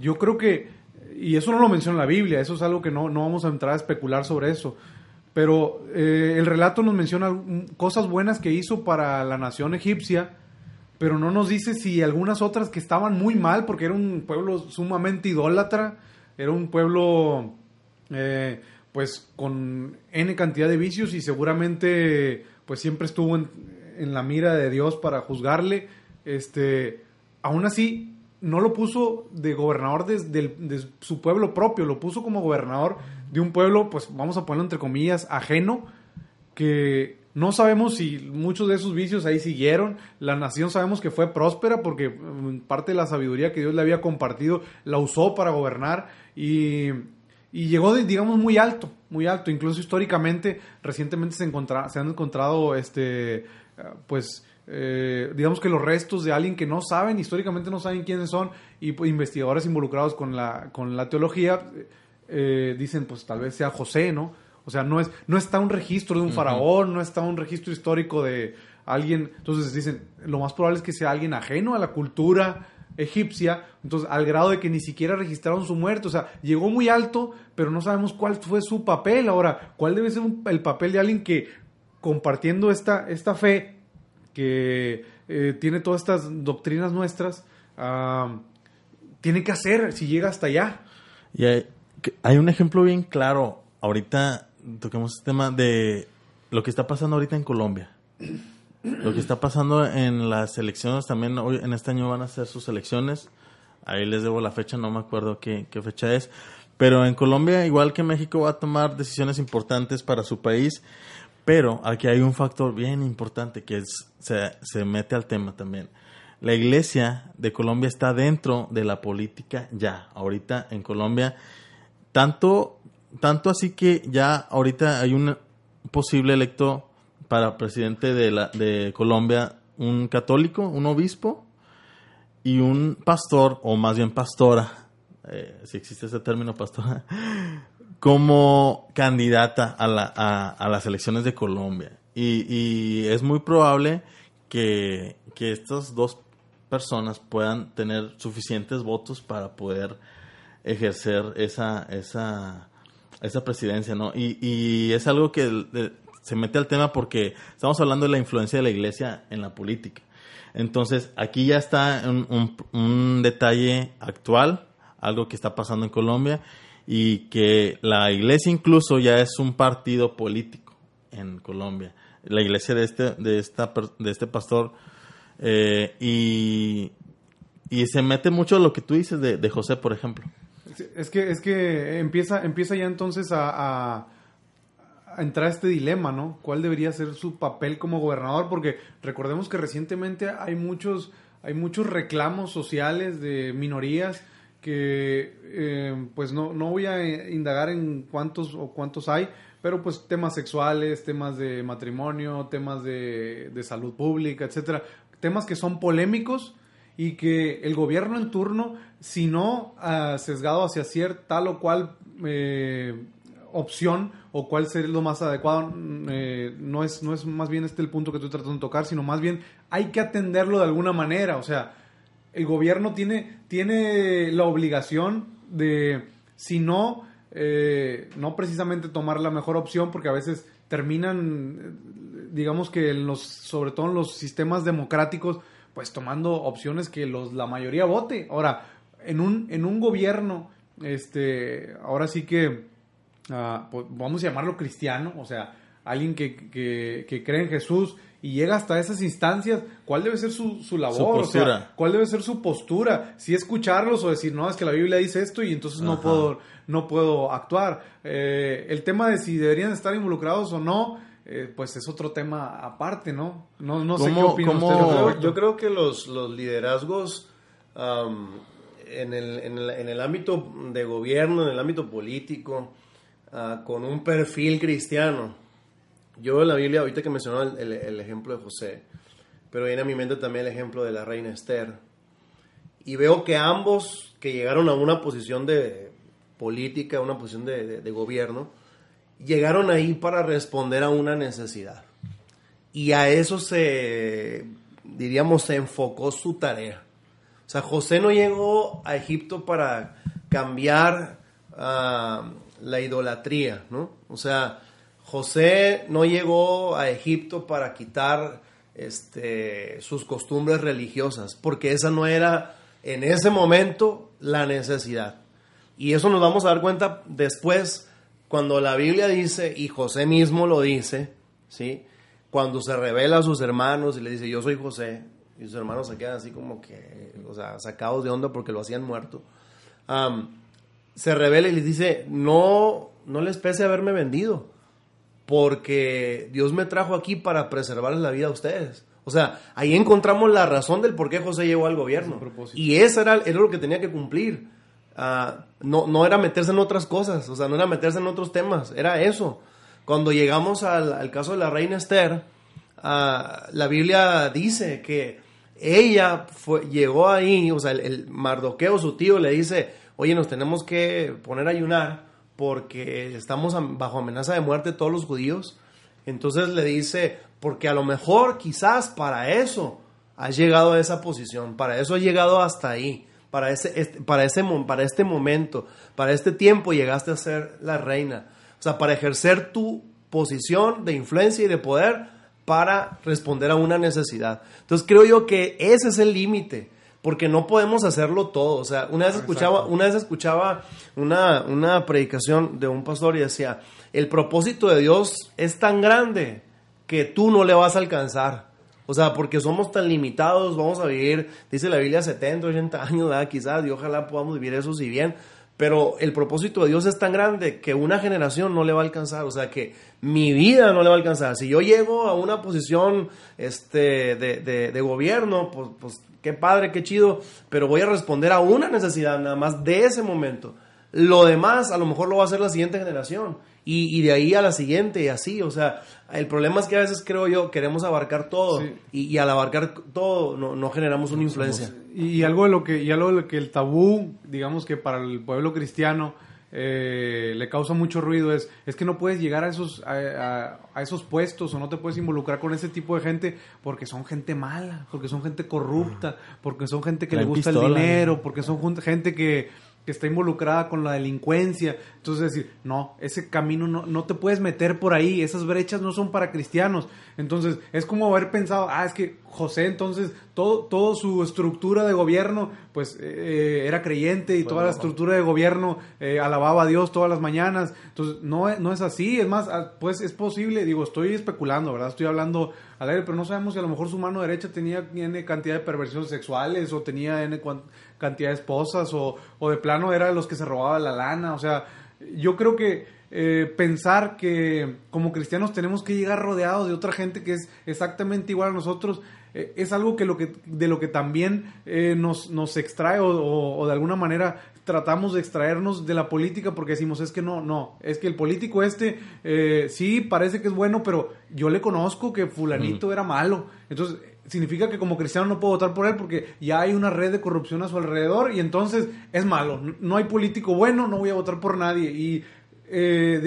Yo creo que, y eso no lo menciona la Biblia, eso es algo que no, no vamos a entrar a especular sobre eso. Pero eh, el relato nos menciona mm, cosas buenas que hizo para la nación egipcia, pero no nos dice si algunas otras que estaban muy mal, porque era un pueblo sumamente idólatra, era un pueblo eh, pues con N cantidad de vicios y seguramente pues siempre estuvo en, la mira de Dios para juzgarle. Este, aún así, no lo puso de gobernador de- de su pueblo propio, lo puso como gobernador de un pueblo, pues vamos a ponerlo entre comillas, ajeno, que no sabemos si muchos de esos vicios ahí siguieron. La nación sabemos que fue próspera porque mm, parte de la sabiduría que Dios le había compartido la usó para gobernar y, y llegó, digamos, muy alto, muy alto. Incluso históricamente, recientemente se, encontra- se han encontrado, este, ah, pues, eh, digamos que los restos de alguien que no saben, históricamente no saben quiénes son, y pues, investigadores involucrados con la, con la teología eh, dicen, pues tal vez sea José, ¿no? O sea, no, es, no está un registro de un faraón, no está un registro histórico de alguien. Entonces dicen, lo más probable es que sea alguien ajeno a la cultura egipcia, entonces al grado de que ni siquiera registraron su muerte. O sea, llegó muy alto, pero no sabemos cuál fue su papel. Ahora, ¿cuál debe ser el papel de alguien que compartiendo esta, esta fe, que eh, tiene todas estas doctrinas nuestras, tiene que hacer si llega hasta allá? Y hay, un ejemplo bien claro. Ahorita toquemos este tema de lo que está pasando ahorita en Colombia. Lo que está pasando en las elecciones también. Hoy, en este año van a hacer sus elecciones. Ahí les debo la fecha, no me acuerdo qué, qué fecha es. Pero en Colombia, igual que México, va a tomar decisiones importantes para su país. Pero aquí hay un factor bien importante que es- se, se mete al tema también. La iglesia de Colombia está dentro de la política ya. Ahorita en Colombia, tanto, tanto así que ya ahorita hay un posible electo para presidente de, la, de Colombia, un católico, un obispo y un pastor, o más bien pastora, eh, si existe ese término pastora, como candidata a, la, a, las elecciones de Colombia. Y, es muy probable que, que estas dos personas puedan tener suficientes votos para poder ejercer esa, esa, esa presidencia, ¿no? Y, y es algo que se mete al tema porque estamos hablando de la influencia de la iglesia en la política. Entonces, aquí ya está un, detalle actual, algo que está pasando en Colombia, y que la iglesia incluso ya es un partido político en Colombia. La iglesia de este, de esta, de este pastor, eh, y, y se mete mucho lo que tú dices de, José, por ejemplo. Es que, es que empieza, empieza ya entonces a- a entrar este dilema, ¿no? ¿Cuál debería ser su papel como gobernador? Porque recordemos que recientemente hay muchos, hay muchos reclamos sociales de minorías que, eh, pues no, no voy a indagar en cuántos o cuántos hay, pero pues temas sexuales, temas de matrimonio, temas de, de salud pública, etcétera, temas que son polémicos y que el gobierno en turno, si no ha sesgado hacia cierta tal o cual eh, opción o cuál sería lo más adecuado, eh, no, es, no es más bien este el punto que estoy tratando de tocar, sino más bien hay que atenderlo de alguna manera. O sea, el gobierno tiene, tiene la obligación de, si no, eh, no precisamente tomar la mejor opción, porque a veces terminan, digamos que en los, sobre todo en los sistemas democráticos, pues tomando opciones que los, la mayoría vote. Ahora, en un, en un gobierno, este, ahora sí que, pues, vamos a llamarlo cristiano, o sea, alguien que, que, cree en Jesús y llega hasta esas instancias, ¿cuál debe ser su, su labor? O sea, ¿cuál debe ser su postura? Si escucharlos o decir, no, es que la Biblia dice esto y entonces no puedo, no puedo actuar. Eh, el tema de si deberían estar involucrados o no, eh, pues es otro tema aparte, ¿no? No, no sé qué opina usted. Yo creo que los, los liderazgos en, el, en, el, en, el, ámbito de gobierno, en el ámbito político, ah, con un perfil cristiano. Yo en la Biblia, ahorita que mencionó el, ejemplo de José, pero viene a mi mente también el ejemplo de la reina Esther. Y veo que ambos que llegaron a una posición de política, una posición de, gobierno, llegaron ahí para responder a una necesidad. Y a eso se, diríamos, se enfocó su tarea. O sea, José no llegó a Egipto para cambiar ah, la idolatría, ¿no? O sea, José no llegó a Egipto para quitar este, sus costumbres religiosas, porque esa no era en ese momento la necesidad. Y eso nos vamos a dar cuenta después cuando la Biblia dice, y José mismo lo dice, ¿sí? Cuando se revela a sus hermanos y le dice, yo soy José, y sus hermanos se quedan así como que, o sea, sacados de onda porque lo hacían muerto, se revela y les dice, no, no les pese haberme vendido, porque Dios me trajo aquí para preservarles la vida a ustedes. O sea, ahí encontramos la razón del por qué José llegó al gobierno. Y eso era, era lo que tenía que cumplir. Ah, no, no era meterse en otras cosas, o sea, no era meterse en otros temas, era eso. Cuando llegamos al, caso de la reina Esther, ah, la Biblia dice que ella fue, llegó ahí, o sea, el, Mardoqueo, su tío, le dice, oye, nos tenemos que poner a ayunar porque estamos bajo amenaza de muerte todos los judíos. Entonces le dice, porque a lo mejor quizás para eso has llegado a esa posición, para eso has llegado hasta ahí para ese, este, para, ese, para este momento, para este tiempo llegaste a ser la reina. O sea, para ejercer tu posición de influencia y de poder para responder a una necesidad. Entonces creo yo que ese es el límite, porque no podemos hacerlo todo. O sea, una vez escuchaba, una, vez escuchaba una, una predicación de un pastor y decía, el propósito de Dios es tan grande que tú no le vas a alcanzar. O sea, porque somos tan limitados, vamos a vivir, dice la Biblia, 70, 80 años, ¿verdad? quizás, y ojalá podamos vivir eso si bien. Pero el propósito de Dios es tan grande que una generación no le va a alcanzar. O sea, que mi vida no le va a alcanzar. Si yo llego a una posición este, de, de, gobierno, pues, pues qué padre, qué chido. Pero voy a responder a una necesidad nada más de ese momento. Lo demás a lo mejor lo va a hacer la siguiente generación y, de ahí a la siguiente y así, o sea, el problema es que a veces creo yo queremos abarcar todo y, al abarcar todo no, generamos una influencia. Y, algo de lo que y algo de lo que el tabú, digamos que para el pueblo cristiano eh, le causa mucho ruido es, es que no puedes llegar a esos, a, esos puestos o no te puedes involucrar con ese tipo de gente porque son gente mala, porque son gente corrupta, porque son gente que le gusta el dinero, porque son gente que que está involucrada con la delincuencia. Entonces decir, no, ese camino no, no te puedes meter por ahí, esas brechas no son para cristianos. Entonces es como haber pensado, ah, es que José entonces, todo, todo su estructura de gobierno, pues eh, era creyente y toda la estructura de gobierno eh, alababa a Dios todas las mañanas. Entonces no, no es así, es más, ah, pues es posible, digo, estoy especulando, ¿verdad? Estoy hablando al aire, pero no sabemos si a lo mejor su mano derecha tenía N cantidad de perversiones sexuales o tenía N cantidad de esposas o, o de plano era de los que se robaba la lana, o sea, yo creo que eh, pensar que como cristianos tenemos que llegar rodeados de otra gente que es exactamente igual a nosotros eh, es algo que, lo que de lo que también eh, nos, nos extrae o, de alguna manera tratamos de extraernos de la política porque decimos es que no, no, es que el político este sí parece que es bueno, pero yo le conozco que fulanito era malo. Entonces, significa que como cristiano no puedo votar por él porque ya hay una red de corrupción a su alrededor y entonces es malo. No hay político bueno, no voy a votar por nadie. Y eh,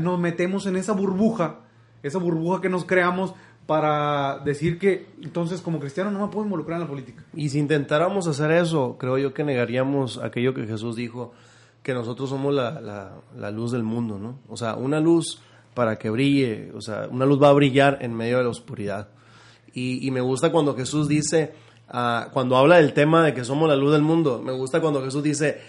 nos metemos en esa burbuja, esa burbuja que nos creamos para decir que entonces como cristiano no me puedo involucrar en la política. Y si intentáramos hacer eso, creo yo que negaríamos aquello que Jesús dijo, que nosotros somos la, la, luz del mundo, ¿no? O sea, una luz para que brille, o sea, una luz va a brillar en medio de la oscuridad. Y, y me gusta cuando Jesús dice, uh, cuando habla del tema de que somos la luz del mundo, me gusta cuando Jesús dice,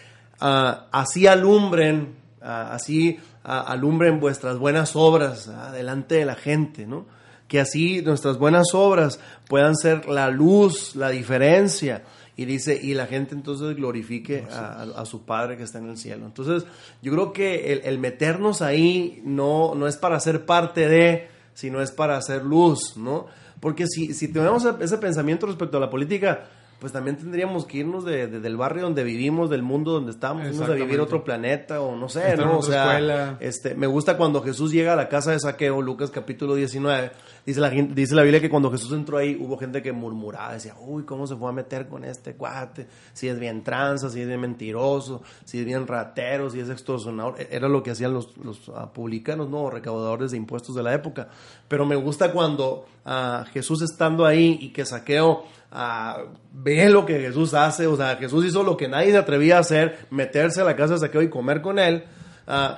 uh, así alumbren, uh, así alumbren vuestras buenas obras delante de la gente, ¿no? Que así nuestras buenas obras puedan ser la luz, la diferencia. Y dice, y la gente entonces glorifique a, a, su Padre que está en el cielo. Entonces, yo creo que el, el meternos ahí no, no es para ser parte de, sino es para hacer luz, ¿no? Porque si, si tenemos ese pensamiento respecto a la política, pues también tendríamos que irnos de, del barrio donde vivimos, del mundo donde estamos, irnos a vivir otro planeta o no sé, ¿no? O sea, este, me gusta cuando Jesús llega a la casa de saqueo, Lucas capítulo 19, dice la, dice la Biblia que cuando Jesús entró ahí hubo gente que murmuraba, decía, uy, ¿cómo se fue a meter con este cuate? Si es bien tranza, si es bien mentiroso, si es bien ratero, si es extorsionador. E, era lo que hacían los, los uh, publicanos, ¿no? Recaudadores de impuestos de la época. Pero me gusta cuando uh, Jesús estando ahí y que saqueo a ve lo que Jesús hace, o sea, Jesús hizo lo que nadie se atrevía a hacer, meterse a la casa de Saqueo y comer con él.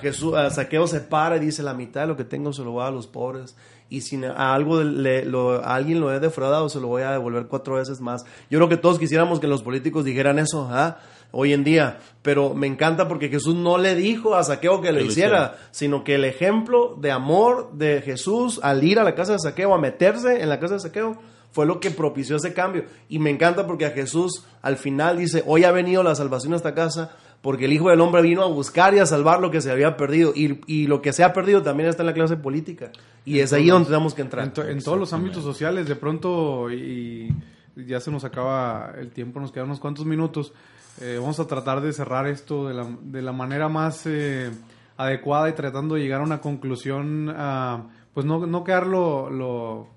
Jesús, Saqueo se para y dice, la mitad de lo que tengo se lo voy a los pobres. Y si a, algo le, lo, alguien lo he defraudado, se lo voy a devolver cuatro veces más. Yo creo que todos quisiéramos que los políticos dijeran eso, ¿ah? hoy en día. Pero me encanta porque Jesús no le dijo a Saqueo que lo hiciera, sino que el ejemplo de amor de Jesús al ir a la casa de Saqueo, a meterse en la casa de Saqueo, fue lo que propició ese cambio. Y me encanta porque a Jesús al final dice, hoy ha venido la salvación a esta casa porque el Hijo del Hombre vino a buscar y a salvar lo que se había perdido. Y, y lo que se ha perdido también está en la clase política. Y es ahí donde tenemos que entrar. En, todos los ámbitos sociales, de pronto, y, ya se nos acaba el tiempo, nos quedan unos cuantos minutos. Eh, vamos a tratar de cerrar esto de la, de la manera más eh, adecuada y tratando de llegar a una conclusión, uh, pues no, no quedarlo lo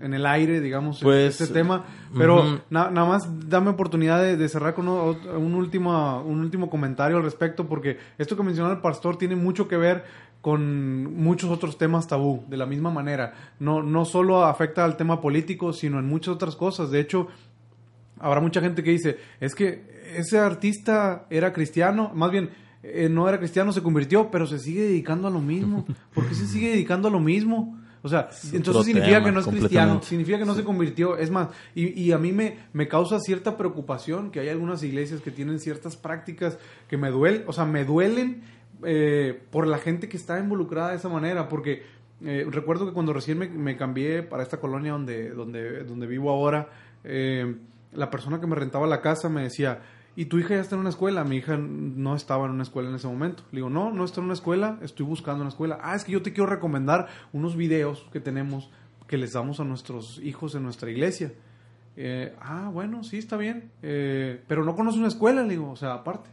en el aire, digamos, pues, este tema. Pero nada más dame oportunidad de, cerrar con un, último, un último comentario al respecto, porque esto que mencionó el pastor tiene mucho que ver con muchos otros temas tabú, de la misma manera. No, no solo afecta al tema político, sino en muchas otras cosas. De hecho, habrá mucha gente que dice, es que ese artista era cristiano, más bien, eh, no era cristiano, se convirtió, pero se sigue dedicando a lo mismo. ¿Por qué se sigue dedicando a lo mismo? O sea, entonces significa que no es cristiano, significa que no se convirtió. Es más, y, y a mí me, me causa cierta preocupación que hay algunas iglesias que tienen ciertas prácticas que me duelen, o sea, me duelen eh, por la gente que está involucrada de esa manera, porque eh, recuerdo que cuando recién me, me, cambié para esta colonia donde, donde, donde vivo ahora, eh, la persona que me rentaba la casa me decía, ¿y tu hija ya está en una escuela? Mi hija no estaba en una escuela en ese momento. Le digo, no, no está en una escuela, estoy buscando una escuela. Ah, es que yo te quiero recomendar unos videos que tenemos que les damos a nuestros hijos en nuestra iglesia. Eh, ah, bueno, sí, está bien. Eh, pero no conoce una escuela, le digo, o sea, aparte.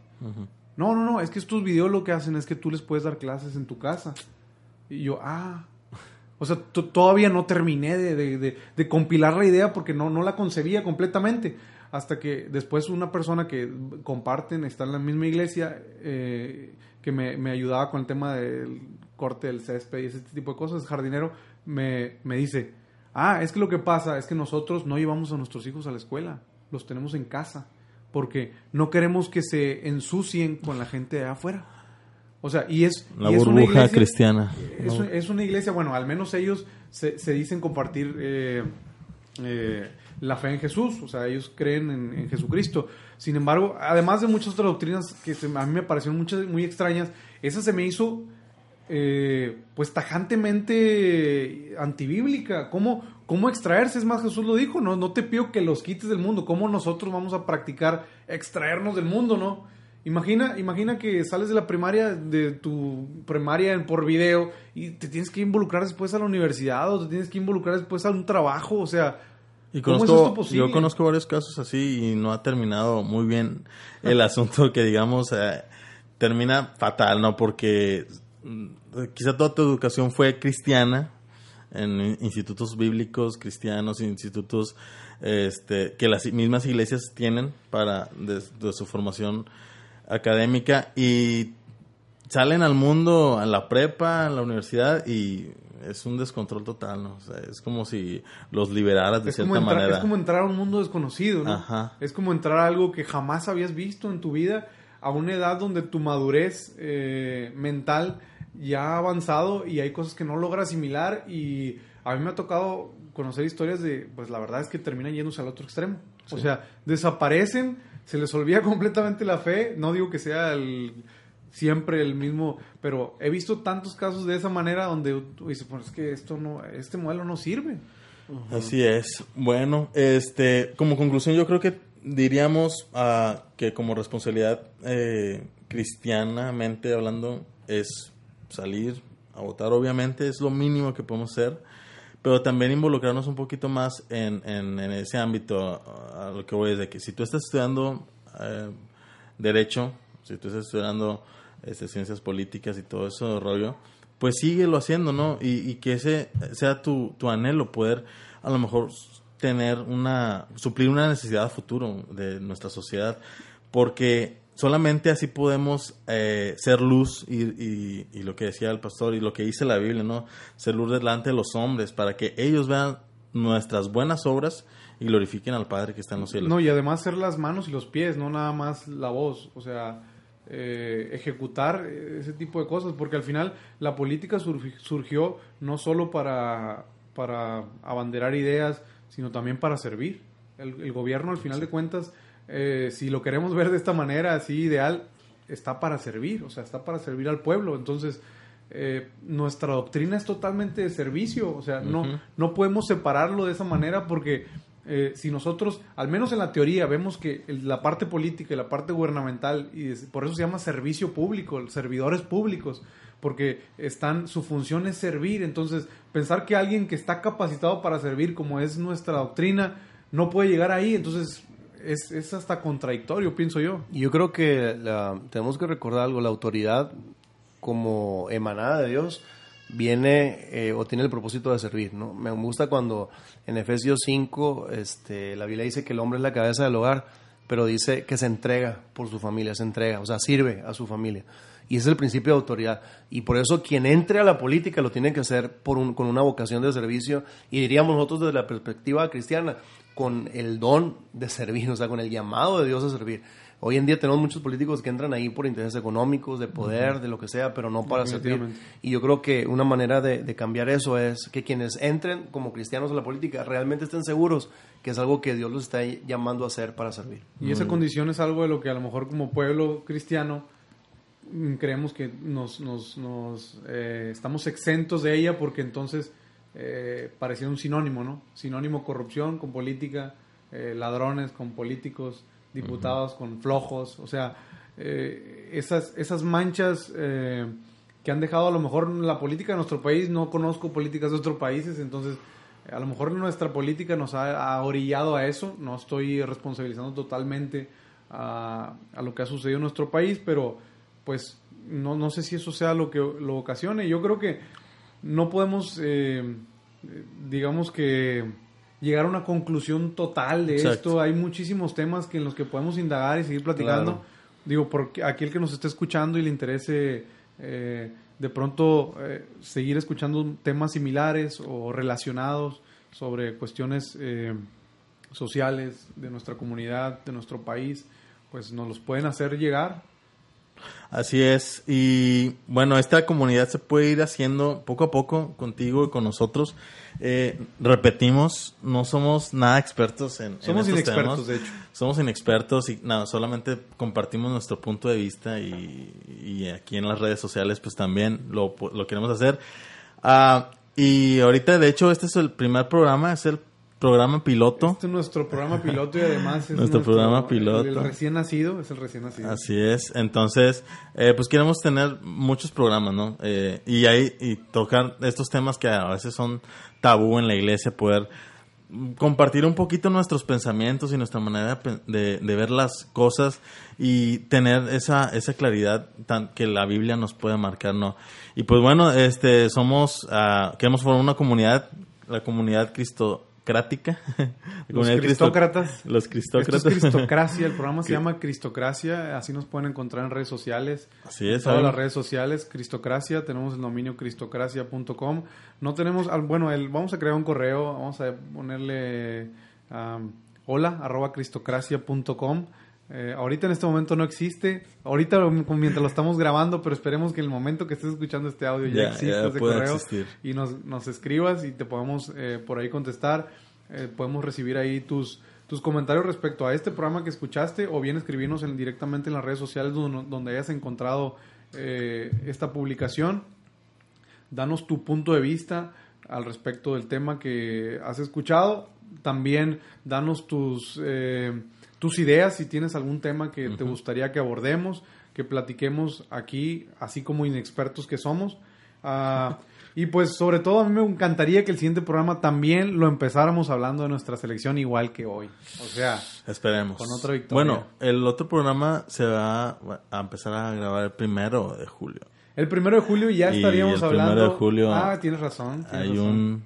No, no, no, es que estos videos lo que hacen es que tú les puedes dar clases en tu casa. Y yo, ah. O sea, todavía no terminé de, de, de, compilar la idea porque no, no la concebía completamente hasta que después una persona que comparten, está en la misma iglesia, eh, que me, ayudaba con el tema del corte del césped y ese tipo de cosas, jardinero, me, me dice, ah, es que lo que pasa es que nosotros no llevamos a nuestros hijos a la escuela, los tenemos en casa, porque no queremos que se ensucien con la gente de afuera. O sea, y es... La burbuja cristiana. Es, una iglesia, bueno, al menos ellos se, se dicen compartir... Eh, eh, la fe en Jesús, o sea, ellos creen en, Jesucristo. Sin embargo, además de muchas otras doctrinas que a mí me parecieron muchas, muy extrañas, esa se me hizo eh, pues tajantemente antibíblica. ¿Cómo, ¿Cómo extraerse? Es más, Jesús lo dijo, ¿no? No te pido que los quites del mundo. ¿Cómo nosotros vamos a practicar extraernos del mundo, no? Imagina, imagina que sales de la primaria, de tu primaria por video, y te tienes que involucrar después a la universidad, o te tienes que involucrar después a un trabajo, o sea, y conozco, Yo conozco varios casos así y no ha terminado muy bien el asunto que digamos eh, termina fatal, ¿no? Porque mm, quizá toda tu educación fue cristiana, en institutos bíblicos cristianos, institutos este, que las mismas iglesias tienen para de, su formación académica y salen al mundo, a la prepa, a la universidad y es un descontrol total, ¿no? es como si los liberaras de cierta manera. Es como entrar a un mundo desconocido, ¿no? Es como entrar a algo que jamás habías visto en tu vida, a una edad donde tu madurez eh, mental ya ha avanzado y hay cosas que no logra asimilar y a mí me ha tocado conocer historias de, pues la verdad es que terminan yéndose al otro extremo. O sea, desaparecen, se les olvida completamente la fe, no digo que sea el siempre el mismo, pero he visto tantos casos de esa manera donde tú dices, pues es que esto no, este modelo no sirve. Así es. Bueno, este, como conclusión yo creo que diríamos uh, que como responsabilidad eh, cristianamente hablando es salir a votar, obviamente es lo mínimo que podemos hacer, pero también involucrarnos un poquito más en, en, ese ámbito, a lo que voy es de que si tú estás estudiando eh, derecho, si tú estás estudiando este, ciencias políticas y todo eso rollo, pues síguelo haciendo, ¿no? Y, que ese sea tu, tu, anhelo, poder a lo mejor tener una, suplir una necesidad futuro de nuestra sociedad, porque solamente así podemos eh, ser luz y, y, y, lo que decía el pastor y lo que dice la Biblia, ¿no? Ser luz delante de los hombres para que ellos vean nuestras buenas obras y glorifiquen al Padre que está en los cielos. No, y además ser las manos y los pies, no nada más la voz, o sea, eh, ejecutar ese tipo de cosas, porque al final la política surgió no solo para, para abanderar ideas, sino también para servir. El, gobierno, al final de cuentas, eh, si lo queremos ver de esta manera, así ideal, está para servir, o sea, está para servir al pueblo. Entonces, eh, nuestra doctrina es totalmente de servicio, o sea, no, no podemos separarlo de esa manera porque eh, si nosotros, al menos en la teoría, vemos que la parte política y la parte gubernamental, y por eso se llama servicio público, servidores públicos, porque están, su función es servir. Entonces, pensar que alguien que está capacitado para servir, como es nuestra doctrina, no puede llegar ahí, entonces es, es hasta contradictorio, pienso yo. Yo creo que tenemos que recordar algo, la autoridad como emanada de Dios viene eh, o tiene el propósito de servir, ¿no? Me gusta cuando en Efesios 5 este, la Biblia dice que el hombre es la cabeza del hogar, pero dice que se entrega por su familia, se entrega, o sea, sirve a su familia. Y es el principio de autoridad. Y por eso quien entre a la política lo tiene que hacer con una vocación de servicio y diríamos nosotros desde la perspectiva cristiana, con el don de servir, o sea, con el llamado de Dios a servir. Hoy en día tenemos muchos políticos que entran ahí por intereses económicos, de poder, de lo que sea, pero no para servir. Y yo creo que una manera de, cambiar eso es que quienes entren como cristianos a la política realmente estén seguros que es algo que Dios los está llamando a hacer para servir. Y esa condición es algo de lo que a lo mejor como pueblo cristiano mm, creemos que nos, nos, nos eh, estamos exentos de ella porque entonces eh, parecía un sinónimo, ¿no? Sinónimo corrupción con política, eh, ladrones con políticos, diputados con flojos, o sea, eh, esas, esas manchas eh, que han dejado a lo mejor la política de nuestro país, no conozco políticas de otros países, entonces a lo mejor nuestra política nos ha, orillado a eso, no estoy responsabilizando totalmente a, lo que ha sucedido en nuestro país, pero pues no, no sé si eso sea lo que lo ocasione, yo creo que no podemos, eh, digamos que llegar a una conclusión total de esto. Hay muchísimos temas que en los que podemos indagar y seguir platicando. Digo, por aquel que nos esté escuchando y le interese eh, de pronto eh, seguir escuchando temas similares o relacionados sobre cuestiones eh, sociales de nuestra comunidad, de nuestro país, pues nos los pueden hacer llegar. Así es. Y bueno, esta comunidad se puede ir haciendo poco a poco contigo y con nosotros. Eh, repetimos, no somos nada expertos en. Somos inexpertos, de hecho. Somos inexpertos y nada, solamente compartimos nuestro punto de vista y, aquí en las redes sociales, pues también lo, lo queremos hacer. Ah, y ahorita, de hecho, este es el primer programa, es el programa piloto. Este es nuestro programa piloto y además es nuestro, programa piloto. El, recién nacido, es el recién nacido. Así es. Entonces, eh, pues queremos tener muchos programas, ¿no? Eh, y ahí y tocar estos temas que a veces son tabú en la iglesia, poder compartir un poquito nuestros pensamientos y nuestra manera de, de, ver las cosas y tener esa, esa claridad tan, que la Biblia nos puede marcar, ¿no? Y pues bueno, este, somos, uh, queremos formar una comunidad, la comunidad Cristo, crática. Los cristócratas. Los cristócratas. Esto es Cristocracia, el programa se llama Cristocracia, así nos pueden encontrar en redes sociales. Así es. En todas las redes sociales, Cristocracia, tenemos el dominio cristocracia.com. No tenemos, bueno, el, vamos a crear un correo, vamos a ponerle um, hola arroba cristocracia.com. Eh, ahorita en este momento no existe. Ahorita mientras lo estamos grabando, pero esperemos que en el momento que estés escuchando este audio ya, exista ese correo y nos, nos, escribas y te podamos eh, por ahí contestar. Eh, podemos recibir ahí tus, tus comentarios respecto a este programa que escuchaste o bien escribirnos en, directamente en las redes sociales donde, donde hayas encontrado esta publicación. Danos tu punto de vista al respecto del tema que has escuchado. También danos tus tus ideas, si tienes algún tema que te gustaría que abordemos, que platiquemos aquí, así como inexpertos que somos. Ah, y pues sobre todo a mí me encantaría que el siguiente programa también lo empezáramos hablando de nuestra selección igual que hoy. O sea, esperemos. Con otra victoria. Bueno, el otro programa se va a empezar a grabar el primero de julio. El primero de julio ya estaríamos el hablando. Primero de julio. Ah, tienes razón. hay un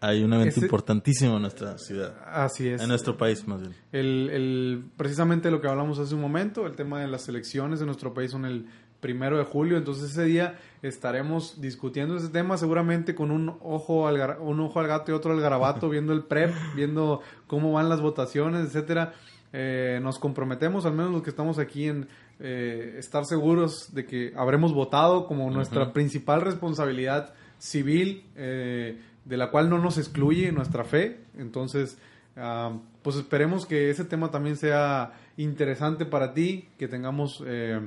hay un evento importantísimo en nuestra ciudad. Así es. En nuestro país, más bien. El, el, precisamente lo que hablamos hace un momento, el tema de las elecciones de nuestro país son el primero de julio, entonces ese día estaremos discutiendo ese tema seguramente con un ojo al, un ojo al gato y otro al garabato, viendo el PREP, viendo cómo van las votaciones, etcétera. Eh, nos comprometemos, al menos los que estamos aquí, en eh, estar seguros de que habremos votado como nuestra principal responsabilidad civil. Eh, de la cual no nos excluye nuestra fe. Entonces, ah, pues esperemos que ese tema también sea interesante para ti, que tengamos eh,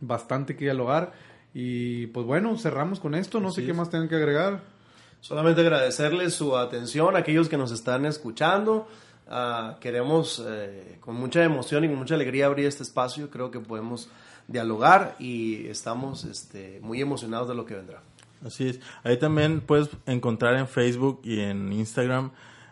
bastante que dialogar. Y pues bueno, cerramos con esto. No sé qué más tengan que agregar. Solamente agradecerles su atención a aquellos que nos están escuchando. Ah, queremos eh, con mucha emoción y con mucha alegría abrir este espacio. Creo que podemos dialogar y estamos este, muy emocionados de lo que vendrá. Así es. Ahí también puedes encontrar en Facebook y en Instagram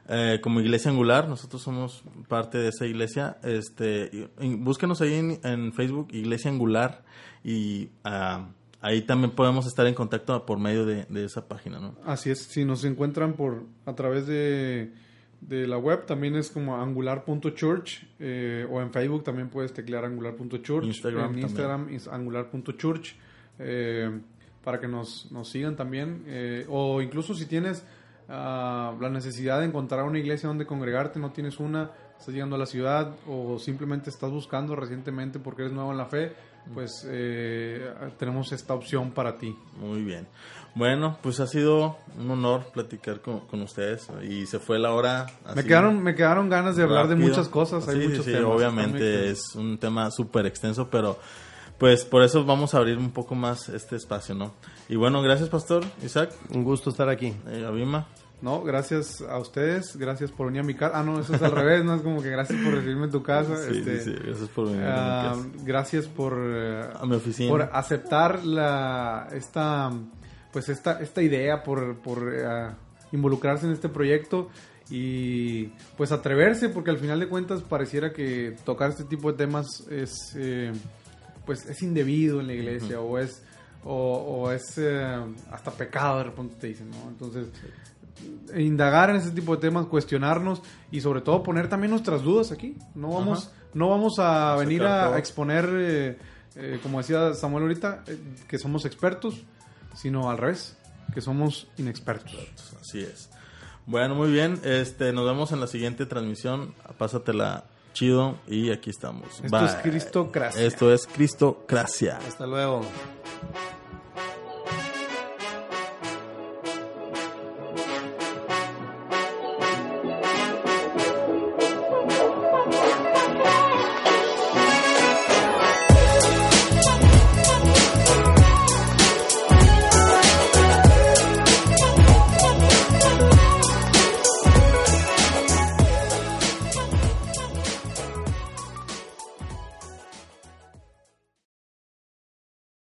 eh, como Iglesia Angular. Nosotros somos parte de esa iglesia. Este, búsquenos ahí en, Facebook Iglesia Angular y ah, ahí también podemos estar en contacto por medio de, esa página, ¿no? Así es. Si nos encuentran por a través de, de la web también es como angular.church eh, o en Facebook también puedes teclear angular.church. Instagram en Instagram es angular.church. Eh, para que nos, nos sigan también. Eh, o incluso si tienes uh, la necesidad de encontrar una iglesia donde congregarte, no tienes una, estás llegando a la ciudad o simplemente estás buscando recientemente porque eres nuevo en la fe, pues eh, tenemos esta opción para ti. Muy bien. Bueno, pues ha sido un honor platicar con, con ustedes y se fue la hora. me quedaron, me quedaron ganas de hablar de muchas cosas. Hay muchos sí, obviamente es un tema súper extenso, pero pues por eso vamos a abrir un poco más este espacio, ¿no? Y bueno, gracias, Pastor Isaac. Un gusto estar aquí. Eh, Abima. No, gracias a ustedes, gracias por venir a mi casa. Ah, no, eso es al revés, no es como que gracias por recibirme en tu casa. Sí, este, sí, gracias por venir a mi ah, casa. Gracias por, a mi oficina. por aceptar la, esta, pues esta, esta idea, por, por uh, involucrarse en este proyecto y pues atreverse, porque al final de cuentas pareciera que tocar este tipo de temas es... Eh, pues es indebido en la iglesia o es o, es eh, hasta pecado de repente te dicen, ¿no? Entonces, indagar en ese tipo de temas, cuestionarnos y sobre todo poner también nuestras dudas aquí. No vamos, no vamos a venir a, exponer, eh, eh, como decía Samuel ahorita, que somos expertos, sino al revés, que somos inexpertos. Así es. Bueno, muy bien. Este, nos vemos en la siguiente transmisión. Pásatela chido y aquí estamos. Esto es Cristocracia. Esto es Cristocracia. Hasta luego.